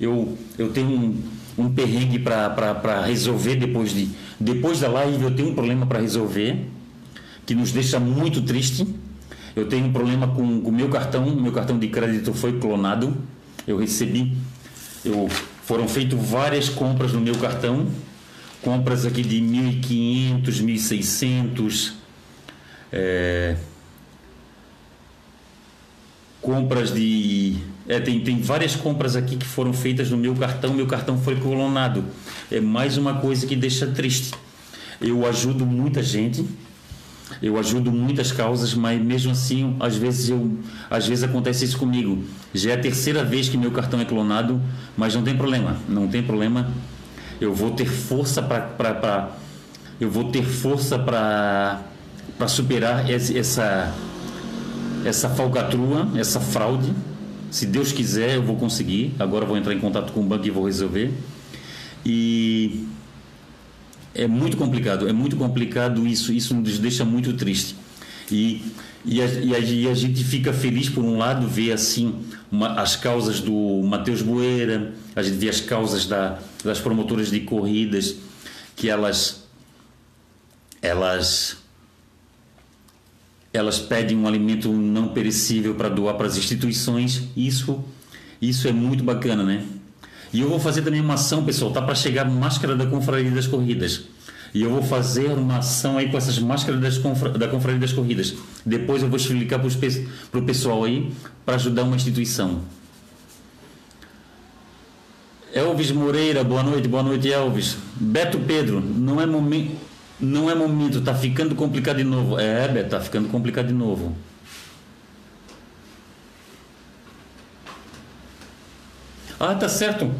Eu eu tenho um um perrengue para resolver depois de depois da live eu tenho um problema para resolver que nos deixa muito triste eu tenho um problema com o meu cartão meu cartão de crédito foi clonado eu recebi eu foram feitas várias compras no meu cartão compras aqui de 1.500 1.600 é, compras de é, tem, tem várias compras aqui que foram feitas no meu cartão, meu cartão foi clonado. É mais uma coisa que deixa triste. Eu ajudo muita gente, eu ajudo muitas causas, mas mesmo assim, às vezes eu, às vezes acontece isso comigo. Já é a terceira vez que meu cartão é clonado, mas não tem problema, não tem problema. Eu vou ter força para eu vou ter força para para superar essa essa falcatrua, essa fraude se Deus quiser, eu vou conseguir. Agora vou entrar em contato com o banco e vou resolver. E é muito complicado, é muito complicado isso. Isso nos deixa muito triste. E, e, a, e, a, e a gente fica feliz, por um lado, ver assim uma, as causas do Mateus Boeira, a gente vê as causas da, das promotoras de corridas, que elas elas elas pedem um alimento não perecível para doar para as instituições. Isso, isso é muito bacana, né? E eu vou fazer também uma ação, pessoal, tá para chegar máscara da Confraria das Corridas. E eu vou fazer uma ação aí com essas máscaras das confra da Confraria das Corridas. Depois eu vou explicar para o pessoal aí para ajudar uma instituição. Elvis Moreira, boa noite, boa noite, Elvis. Beto Pedro, não é momento não é momento, tá ficando complicado de novo. É, Beto, tá ficando complicado de novo. Ah, tá certo.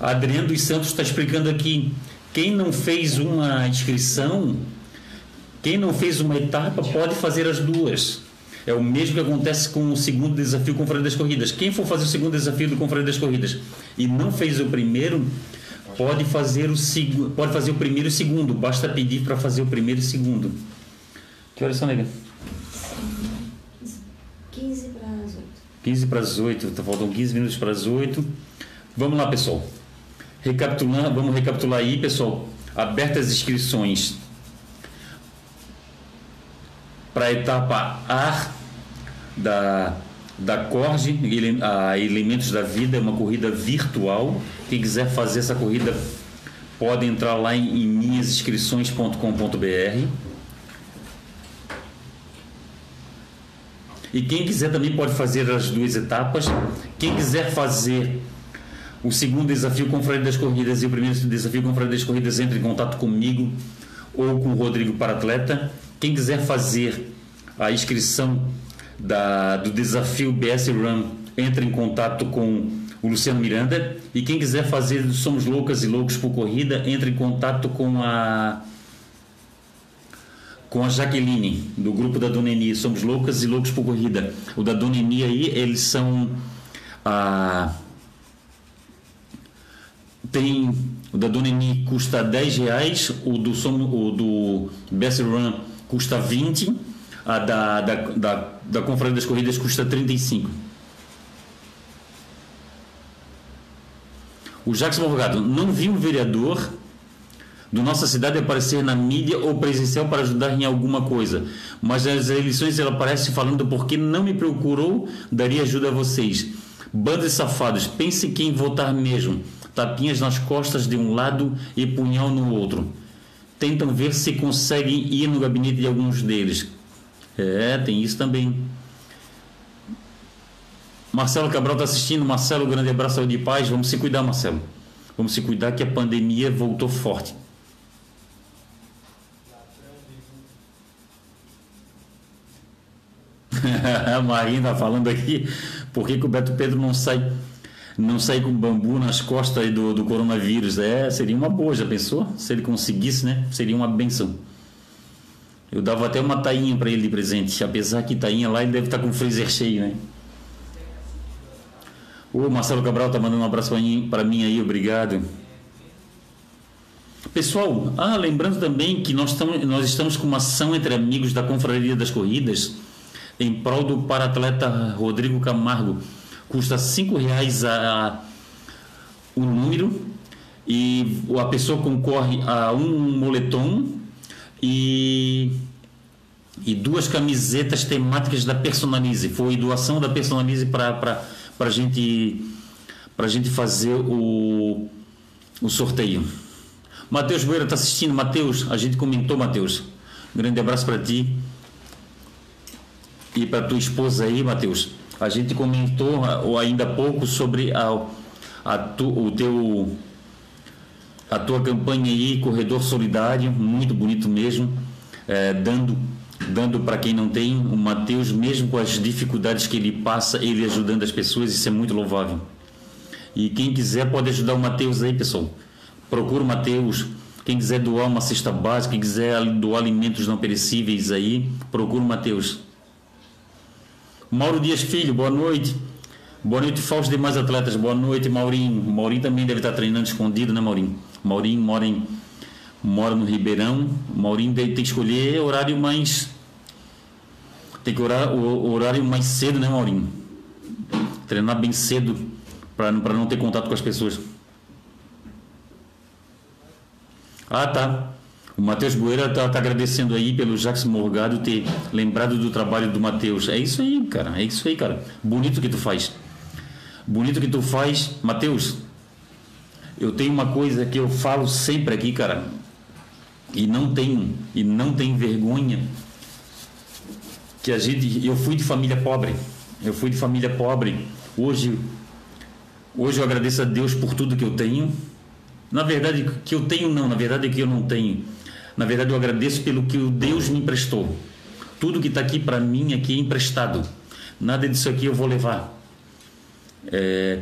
Adriano dos Santos está explicando aqui. Quem não fez uma inscrição, quem não fez uma etapa, pode fazer as duas. É o mesmo que acontece com o segundo desafio Confraria das Corridas. Quem for fazer o segundo desafio do Confraria das Corridas e não fez o primeiro, pode fazer o segundo, pode fazer o primeiro e o segundo, basta pedir para fazer o primeiro e o segundo. Que horas são, nega? 15 para as 8. 15 para as 8, tá faltam 15 minutos para as 8. Vamos lá, pessoal. Recapitulando, vamos recapitular aí, pessoal. Abertas as inscrições para a etapa A da da Corge, a Elementos da Vida, é uma corrida virtual. Quem quiser fazer essa corrida pode entrar lá em, em minhasinscrições.com.br. E quem quiser também pode fazer as duas etapas. Quem quiser fazer o segundo desafio com Confraria das Corridas e o primeiro desafio com Confraria das Corridas, entre em contato comigo ou com o Rodrigo para atleta. Quem quiser fazer a inscrição da, do desafio BS Run, entre em contato com o Luciano Miranda. E quem quiser fazer Somos Loucas e Loucos por Corrida, entre em contato com a com a Jaqueline, do grupo da Dona Eni, Somos Loucas e Loucos por Corrida. O da Dona Eni aí, eles são. Ah, tem. O da Dona Eni custa 10 reais, o do, o do Best Run custa 20, a da, da, da, da Confraria das Corridas custa 35. O Jacques Morgado, não vi vereador do nossa cidade aparecer na mídia ou presencial para ajudar em alguma coisa. Mas nas eleições ela aparece falando porque não me procurou, daria ajuda a vocês. Bandas safados, pense quem votar mesmo. Tapinhas nas costas de um lado e punhal no outro. Tentam ver se conseguem ir no gabinete de alguns deles. É, tem isso também. Marcelo Cabral está assistindo. Marcelo, grande abraço de paz. Vamos se cuidar, Marcelo. Vamos se cuidar que a pandemia voltou forte. [LAUGHS] a Marinha está falando aqui por que, o Beto Pedro não sai não sai com bambu nas costas do, do coronavírus. É, seria uma boa, já pensou? Se ele conseguisse, né? Seria uma benção. Eu dava até uma tainha para ele de presente, apesar que tainha lá ele deve estar tá com o freezer cheio, né? O Marcelo Cabral tá mandando um abraço para mim aí, obrigado. Pessoal, ah, lembrando também que nós, tamo, nós estamos com uma ação entre amigos da Confraria das Corridas em prol do para-atleta Rodrigo Camargo. Custa R$ reais a, o número e a pessoa concorre a um moletom e, e duas camisetas temáticas da Personalize. Foi doação da Personalize para a gente, gente fazer o, o sorteio. Matheus Boeira está assistindo. Matheus, a gente comentou, Matheus. grande abraço para ti e para tua esposa aí, Matheus. A gente comentou ah, ainda há pouco sobre a, a tu, o teu a tua campanha aí, Corredor Solidário, muito bonito mesmo, é, dando dando para quem não tem, o Mateus, mesmo com as dificuldades que ele passa, ele ajudando as pessoas, isso é muito louvável. E quem quiser pode ajudar o Mateus aí, pessoal. Procura o Mateus. Quem quiser doar uma cesta básica, quem quiser doar alimentos não perecíveis aí, procura o Mateus. Mauro Dias Filho, boa noite. Boa noite, falsos demais atletas. Boa noite, Maurinho. Maurinho também deve estar treinando escondido, né, Maurinho? Maurinho mora, em, mora no Ribeirão. Maurinho tem que escolher horário mais. Tem que orar o horário mais cedo, né, Maurinho? Treinar bem cedo para não ter contato com as pessoas. Ah, tá. O Matheus Boeira está tá agradecendo aí pelo Jacques Morgado ter lembrado do trabalho do Matheus. É isso aí, cara. É isso aí, cara. Bonito que tu faz. Bonito que tu faz. Matheus, eu tenho uma coisa que eu falo sempre aqui, cara. E não tenho, e não tenho vergonha. Que a gente. Eu fui de família pobre. Eu fui de família pobre. Hoje, hoje eu agradeço a Deus por tudo que eu tenho. Na verdade, que eu tenho não, na verdade é que eu não tenho. Na verdade, eu agradeço pelo que Deus me emprestou. Tudo que está aqui para mim aqui é emprestado. Nada disso aqui eu vou levar. É,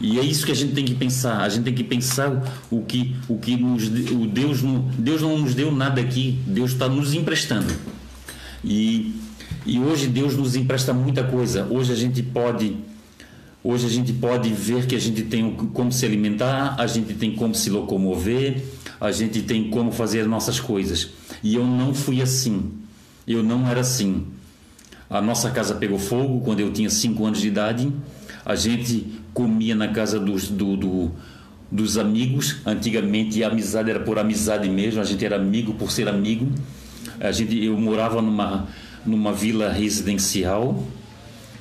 e é isso que a gente tem que pensar. A gente tem que pensar o que o que nos, o Deus Deus não nos deu nada aqui. Deus está nos emprestando. E e hoje Deus nos empresta muita coisa. Hoje a gente pode Hoje a gente pode ver que a gente tem como se alimentar, a gente tem como se locomover, a gente tem como fazer nossas coisas. E eu não fui assim. Eu não era assim. A nossa casa pegou fogo quando eu tinha 5 anos de idade. A gente comia na casa dos, do, do, dos amigos. Antigamente a amizade era por amizade mesmo. A gente era amigo por ser amigo. A gente, eu morava numa, numa vila residencial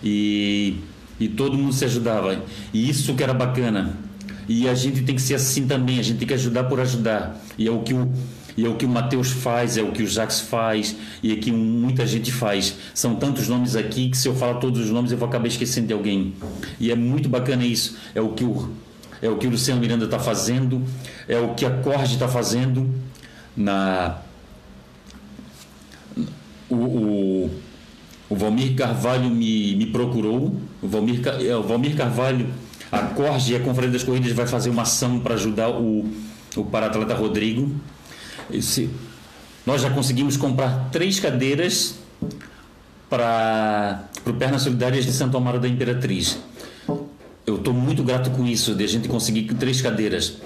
e, e todo mundo se ajudava. E isso que era bacana e a gente tem que ser assim também, a gente tem que ajudar por ajudar. E é o que o, E é o que o Mateus faz, é o que o Jax faz, e é que muita gente faz. São tantos nomes aqui que se eu falar todos os nomes eu vou acabar esquecendo de alguém. E é muito bacana isso. É o que o, é o, que o Luciano Miranda está fazendo, é o que a Corte está fazendo na. O, o, o Valmir Carvalho me, me procurou. O Valmir, é, o Valmir Carvalho, a Corte e a Conferência das Corridas vai fazer uma ação para ajudar o, o paratleta Rodrigo esse, nós já conseguimos comprar três cadeiras para o Pernas Solidárias de Santo Amaro da Imperatriz. Eu estou muito grato com isso, de a gente conseguir três cadeiras,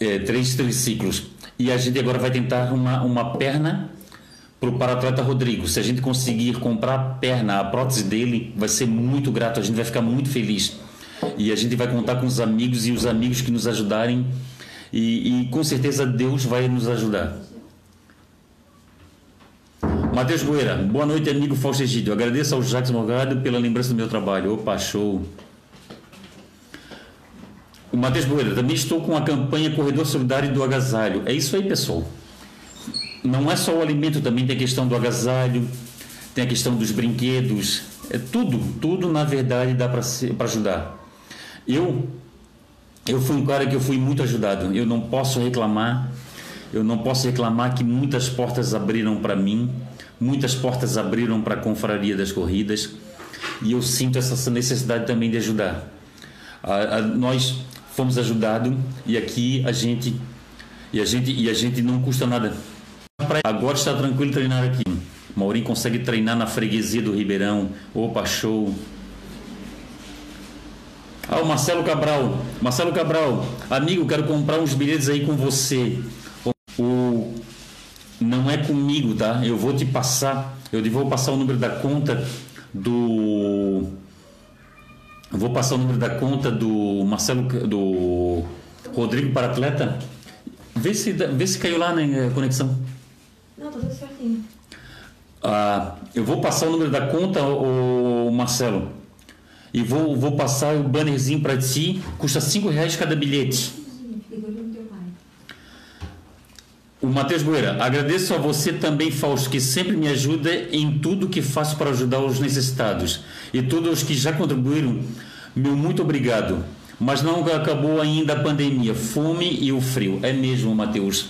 é, três triciclos. E a gente agora vai tentar uma, uma perna para o paratleta Rodrigo. Se a gente conseguir comprar a perna, a prótese dele, vai ser muito grato, a gente vai ficar muito feliz. E a gente vai contar com os amigos e os amigos que nos ajudarem e, e com certeza Deus vai nos ajudar. Matheus Goeira, boa noite, amigo Fausto Egídio. Agradeço ao Jacques Morgado pela lembrança do meu trabalho. Opa, show. O Matheus Goeira, também estou com a campanha Corredor Solidário do Agasalho. É isso aí, pessoal. Não é só o alimento, também tem a questão do agasalho, tem a questão dos brinquedos. É tudo, tudo na verdade dá para ajudar. Eu eu fui um cara que eu fui muito ajudado. Eu não posso reclamar. Eu não posso reclamar que muitas portas abriram para mim, muitas portas abriram para a confraria das corridas, e eu sinto essa necessidade também de ajudar. A, a, nós fomos ajudados e aqui a gente e a gente e a gente não custa nada. Agora está tranquilo treinar aqui. Maurinho consegue treinar na freguesia do Ribeirão. Opa, show. Ah, o Marcelo Cabral. Marcelo Cabral, amigo, quero comprar uns bilhetes aí com você. O, não é comigo, tá? Eu vou te passar, eu vou passar o número da conta do vou passar o número da conta do Marcelo do Rodrigo para atleta. Vê se vê se caiu lá na né, conexão. Não, tudo certinho. Ah, eu vou passar o número da conta, o Marcelo e vou, vou passar o bannerzinho para ti, custa 5 reais cada bilhete. O Matheus Boeira, agradeço a você também, Fausto, que sempre me ajuda em tudo que faço para ajudar os necessitados. E todos os que já contribuíram, meu muito obrigado. Mas não acabou ainda a pandemia, fome e o frio. É mesmo, Matheus.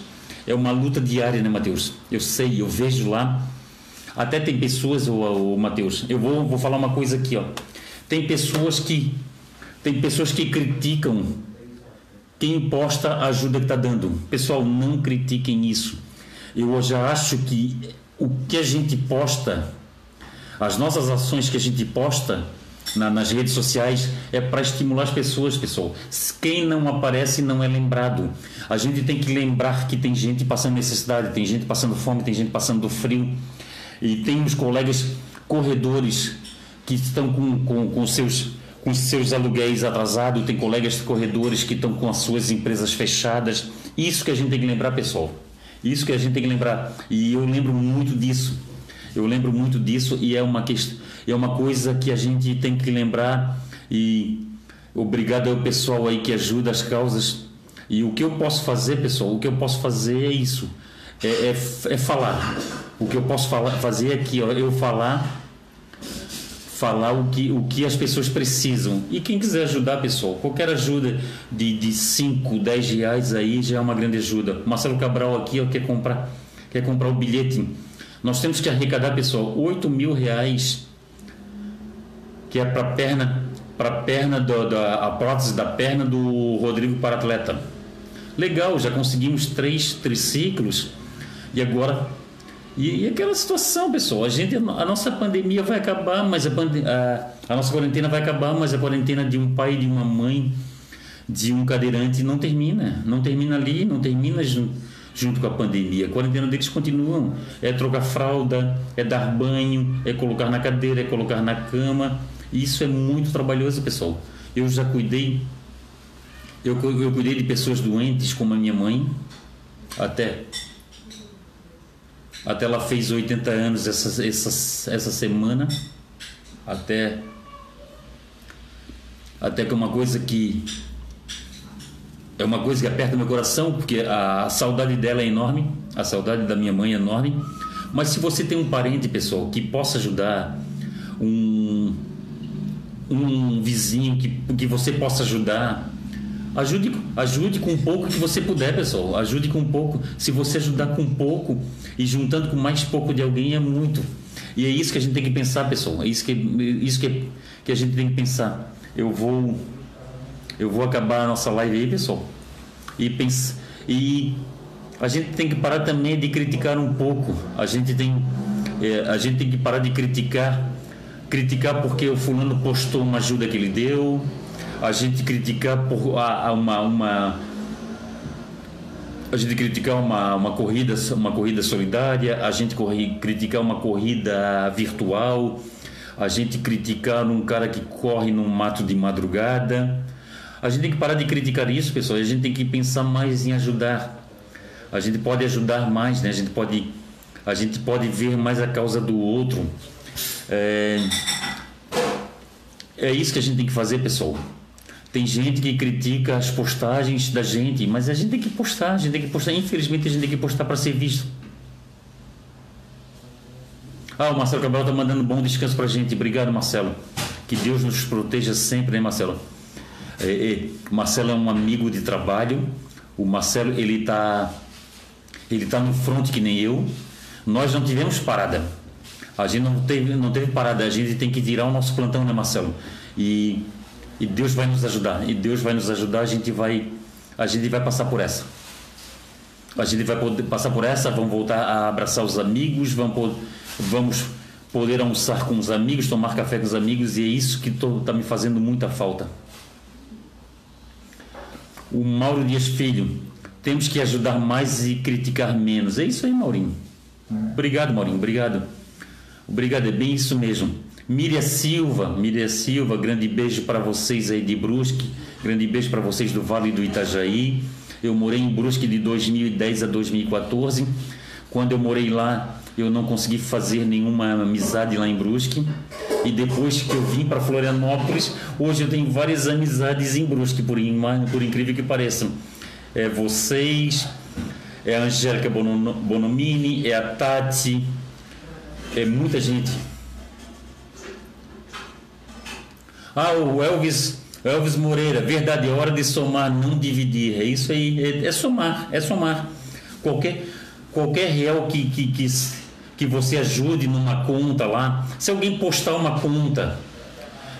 É uma luta diária, né, Matheus? Eu sei, eu vejo lá. Até tem pessoas, o, o Matheus. Eu vou, vou falar uma coisa aqui, ó. Tem pessoas que tem pessoas que criticam quem posta a ajuda que está dando. Pessoal, não critiquem isso. Eu já acho que o que a gente posta, as nossas ações que a gente posta na, nas redes sociais é para estimular as pessoas, pessoal. Quem não aparece não é lembrado. A gente tem que lembrar que tem gente passando necessidade, tem gente passando fome, tem gente passando frio. E tem os colegas corredores que estão com, com, com seus com seus aluguéis atrasados, tem colegas corredores que estão com as suas empresas fechadas. Isso que a gente tem que lembrar, pessoal. Isso que a gente tem que lembrar. E eu lembro muito disso. Eu lembro muito disso e é uma questão, é uma coisa que a gente tem que lembrar e obrigado ao pessoal aí que ajuda as causas. E o que eu posso fazer, pessoal, o que eu posso fazer é isso. É, é, é falar. O que eu posso falar, fazer aqui, ó, eu falar falar o que, o que as pessoas precisam. E quem quiser ajudar, pessoal, qualquer ajuda de 5, 10 reais aí já é uma grande ajuda. Marcelo Cabral aqui ó, quer, comprar, quer comprar o bilhete. Nós temos que arrecadar, pessoal, 8 mil reais, que é para perna, para perna da a prótese da perna do Rodrigo para atleta. Legal, já conseguimos três triciclos e agora e, e, aquela situação, pessoal, a gente, a nossa pandemia vai acabar, mas a, a, a, nossa quarentena vai acabar, mas a quarentena de um pai, de uma mãe, de um cadeirante não termina, não termina ali, não termina junto, junto com a pandemia. A quarentena deles continua, é trocar fralda, é dar banho, é colocar na cadeira, é colocar na cama. Isso é muito trabalhoso, pessoal. Eu já cuidei, eu, eu cuidei de pessoas doentes como a minha mãe, até até ela fez 80 anos essa, essa, essa semana. Até. Até que uma coisa que. é uma coisa que aperta meu coração, porque a saudade dela é enorme, a saudade da minha mãe é enorme. Mas se você tem um parente, pessoal, que possa ajudar, um, um vizinho que, que você possa ajudar, ajude, ajude com um pouco que você puder, pessoal. Ajude com um pouco. Se você ajudar com pouco e juntando com mais pouco de alguém, é muito. E é isso que a gente tem que pensar, pessoal. É isso que, isso que, que a gente tem que pensar. Eu vou eu vou acabar a nossa live aí, pessoal. E, pense, e a gente tem que parar também de criticar um pouco. A gente tem, é, a gente tem que parar de criticar. Criticar porque o fulano postou uma ajuda que ele deu. A gente criticar por a, a uma, uma a gente criticar uma, uma corrida uma corrida solidária a gente corre, criticar uma corrida virtual a gente criticar um cara que corre num mato de madrugada a gente tem que parar de criticar isso, pessoal. A gente tem que pensar mais em ajudar. A gente pode ajudar mais, né? A gente pode, a gente pode ver mais a causa do outro. É, é isso que a gente tem que fazer, pessoal. Tem gente que critica as postagens da gente, mas a gente tem que postar, a gente tem que postar. Infelizmente, a gente tem que postar para ser visto. Ah, o Marcelo Cabral está mandando bom descanso para a gente. Obrigado, Marcelo. Que Deus nos proteja sempre, né, Marcelo? É, é, Marcelo é um amigo de trabalho. O Marcelo ele está ele tá no front que nem eu. Nós não tivemos parada. A gente não teve não teve parada. A gente tem que tirar o nosso plantão, né, Marcelo? E e Deus vai nos ajudar. E Deus vai nos ajudar. A gente vai a gente vai passar por essa. A gente vai poder passar por essa. Vamos voltar a abraçar os amigos. Vamos vamos poder almoçar com os amigos, tomar café com os amigos. E é isso que está me fazendo muita falta o Mauro Dias Filho. Temos que ajudar mais e criticar menos. É isso aí, Maurinho. Obrigado, Maurinho. Obrigado. Obrigado, é bem isso mesmo. Miriam Silva, Miriam Silva, grande beijo para vocês aí de Brusque, grande beijo para vocês do Vale do Itajaí. Eu morei em Brusque de 2010 a 2014. Quando eu morei lá, eu não consegui fazer nenhuma amizade lá em Brusque. E depois que eu vim para Florianópolis, hoje eu tenho várias amizades em Brusque, por, por incrível que pareça. É vocês, é a Angélica Bonomini, é a Tati, é muita gente. Ah, o Elvis, Elvis Moreira, verdade, é hora de somar, não dividir. É isso aí, é, é somar, é somar. Qualquer, qualquer real que, que, que que você ajude numa conta lá. Se alguém postar uma conta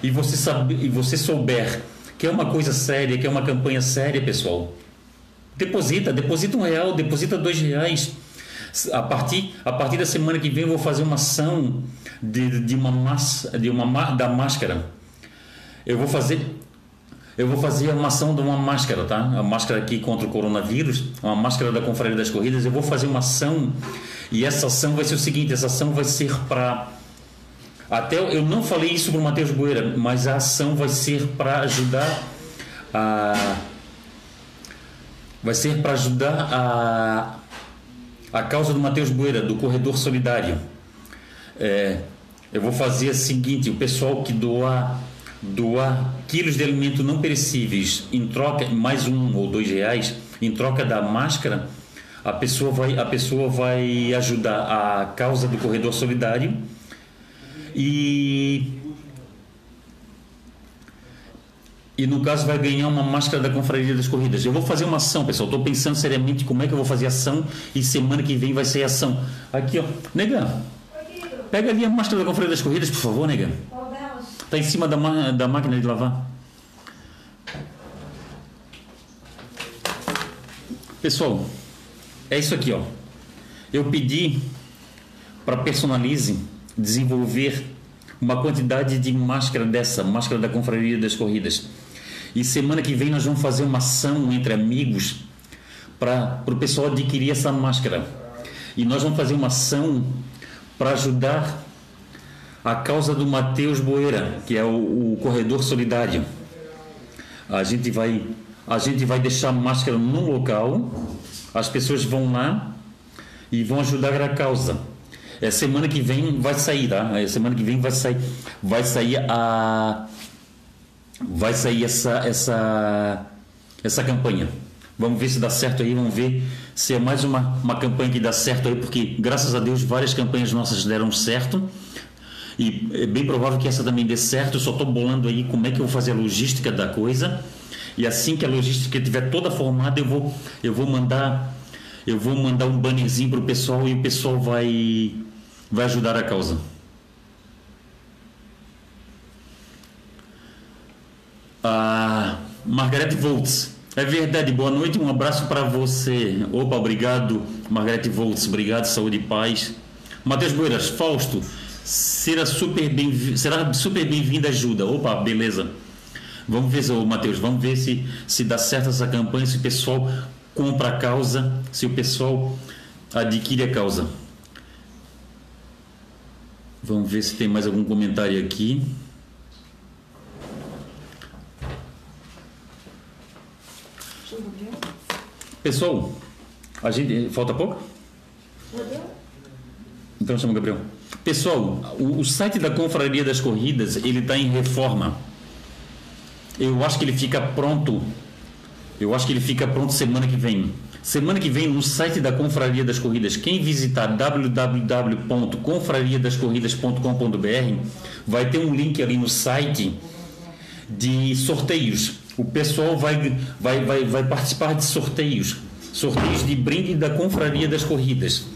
e você, sabe, e você souber que é uma coisa séria, que é uma campanha séria, pessoal, deposita, deposita um real, deposita dois reais. A partir, a partir da semana que vem eu vou fazer uma ação de, de uma massa, de uma da máscara. Eu vou fazer eu vou fazer uma ação de uma máscara, tá? A máscara aqui contra o coronavírus, uma máscara da Confraria das Corridas. Eu vou fazer uma ação e essa ação vai ser o seguinte: essa ação vai ser para. Até eu não falei isso para o Matheus Boeira, mas a ação vai ser para ajudar a. Vai ser para ajudar a, a causa do Matheus Boeira, do Corredor Solidário. É, eu vou fazer o seguinte: o pessoal que doar quilos de alimento não perecíveis em troca, mais um ou dois reais, em troca da máscara a pessoa vai, a pessoa vai ajudar a causa do corredor solidário e e no caso vai ganhar uma máscara da Confraria das Corridas. Eu vou fazer uma ação, pessoal. Estou pensando seriamente como é que eu vou fazer ação e semana que vem vai ser ação. Aqui, ó. Nega, pega ali a máscara da Confraria das Corridas, por favor, nega. Está em cima da, da máquina de lavar. Pessoal, é isso aqui, ó. Eu pedi para Personalize desenvolver uma quantidade de máscara dessa, máscara da Confraria das Corridas. E semana que vem nós vamos fazer uma ação entre amigos para o pessoal adquirir essa máscara. E nós vamos fazer uma ação para ajudar a causa do Matheus Boeira, que é o, o corredor solidário. A gente vai a gente vai deixar máscara num local as pessoas vão lá e vão ajudar a causa. É semana que vem vai sair, tá? É semana que vem vai sair, vai sair a vai sair essa essa essa campanha. Vamos ver se dá certo aí, vamos ver se é mais uma, uma campanha que dá certo aí, porque graças a Deus várias campanhas nossas deram certo. E é bem provável que essa também dê certo. Eu só estou bolando aí como é que eu vou fazer a logística da coisa. E assim que a logística estiver toda formada, eu vou, eu vou mandar eu vou mandar um bannerzinho para o pessoal e o pessoal vai, vai ajudar a causa. Ah, Margarete Voltz. É verdade, boa noite, um abraço para você. Opa, obrigado, Margarete Voltz, obrigado, saúde e paz. Matheus Boeiras, Fausto, será super bem será super bem-vinda ajuda. Opa, beleza. Vamos ver, Matheus, vamos ver se, se dá certo essa campanha, se o pessoal compra a causa, se o pessoal adquire a causa. Vamos ver se tem mais algum comentário aqui. Pessoal, a gente. Falta pouco? Então chama o Gabriel. Pessoal, o, o, site da Confraria das Corridas ele está em reforma. Eu acho que ele fica pronto. Eu acho que ele fica pronto semana que vem. Semana que vem no site da Confraria das Corridas, quem visitar www.confrariadascorridas.com.br vai ter um link ali no site de sorteios. O pessoal vai, vai, vai, vai participar de sorteios, sorteios de brinde da Confraria das Corridas.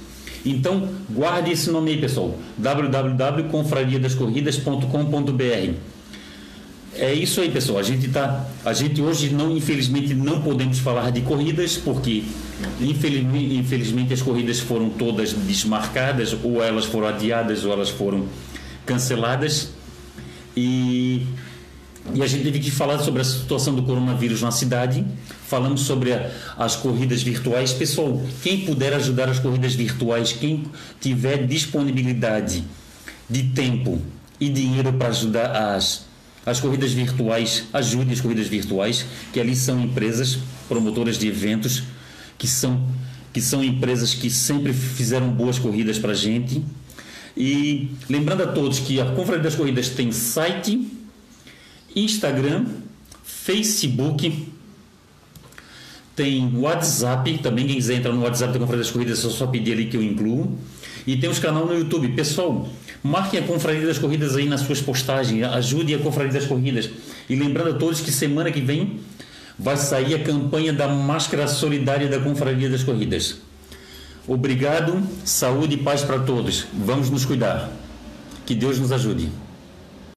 Então, guarde esse nome aí, pessoal: www.confrariadascorridas.com.br. É isso aí, pessoal. A gente tá, a gente hoje não, infelizmente, não podemos falar de corridas porque infelizmente, infelizmente as corridas foram todas desmarcadas ou elas foram adiadas ou elas foram canceladas e e a gente teve que falar sobre a situação do coronavírus na cidade. Falamos sobre a, as corridas virtuais. Pessoal, quem puder ajudar as corridas virtuais, quem tiver disponibilidade de tempo e dinheiro para ajudar as, as corridas virtuais, ajude as corridas virtuais, que ali são empresas promotoras de eventos, que são, que são empresas que sempre fizeram boas corridas para a gente. E lembrando a todos que a Confraria das Corridas tem site Instagram, Facebook, tem WhatsApp, também quem quiser entrar no WhatsApp da Confraria das Corridas é só pedir ali que eu incluo. E tem os canal no YouTube. Pessoal, marquem a Confraria das Corridas aí nas suas postagens, ajude a Confraria das Corridas. E lembrando a todos que semana que vem vai sair a campanha da Máscara Solidária da Confraria das Corridas. Obrigado, saúde e paz para todos. Vamos nos cuidar. Que Deus nos ajude.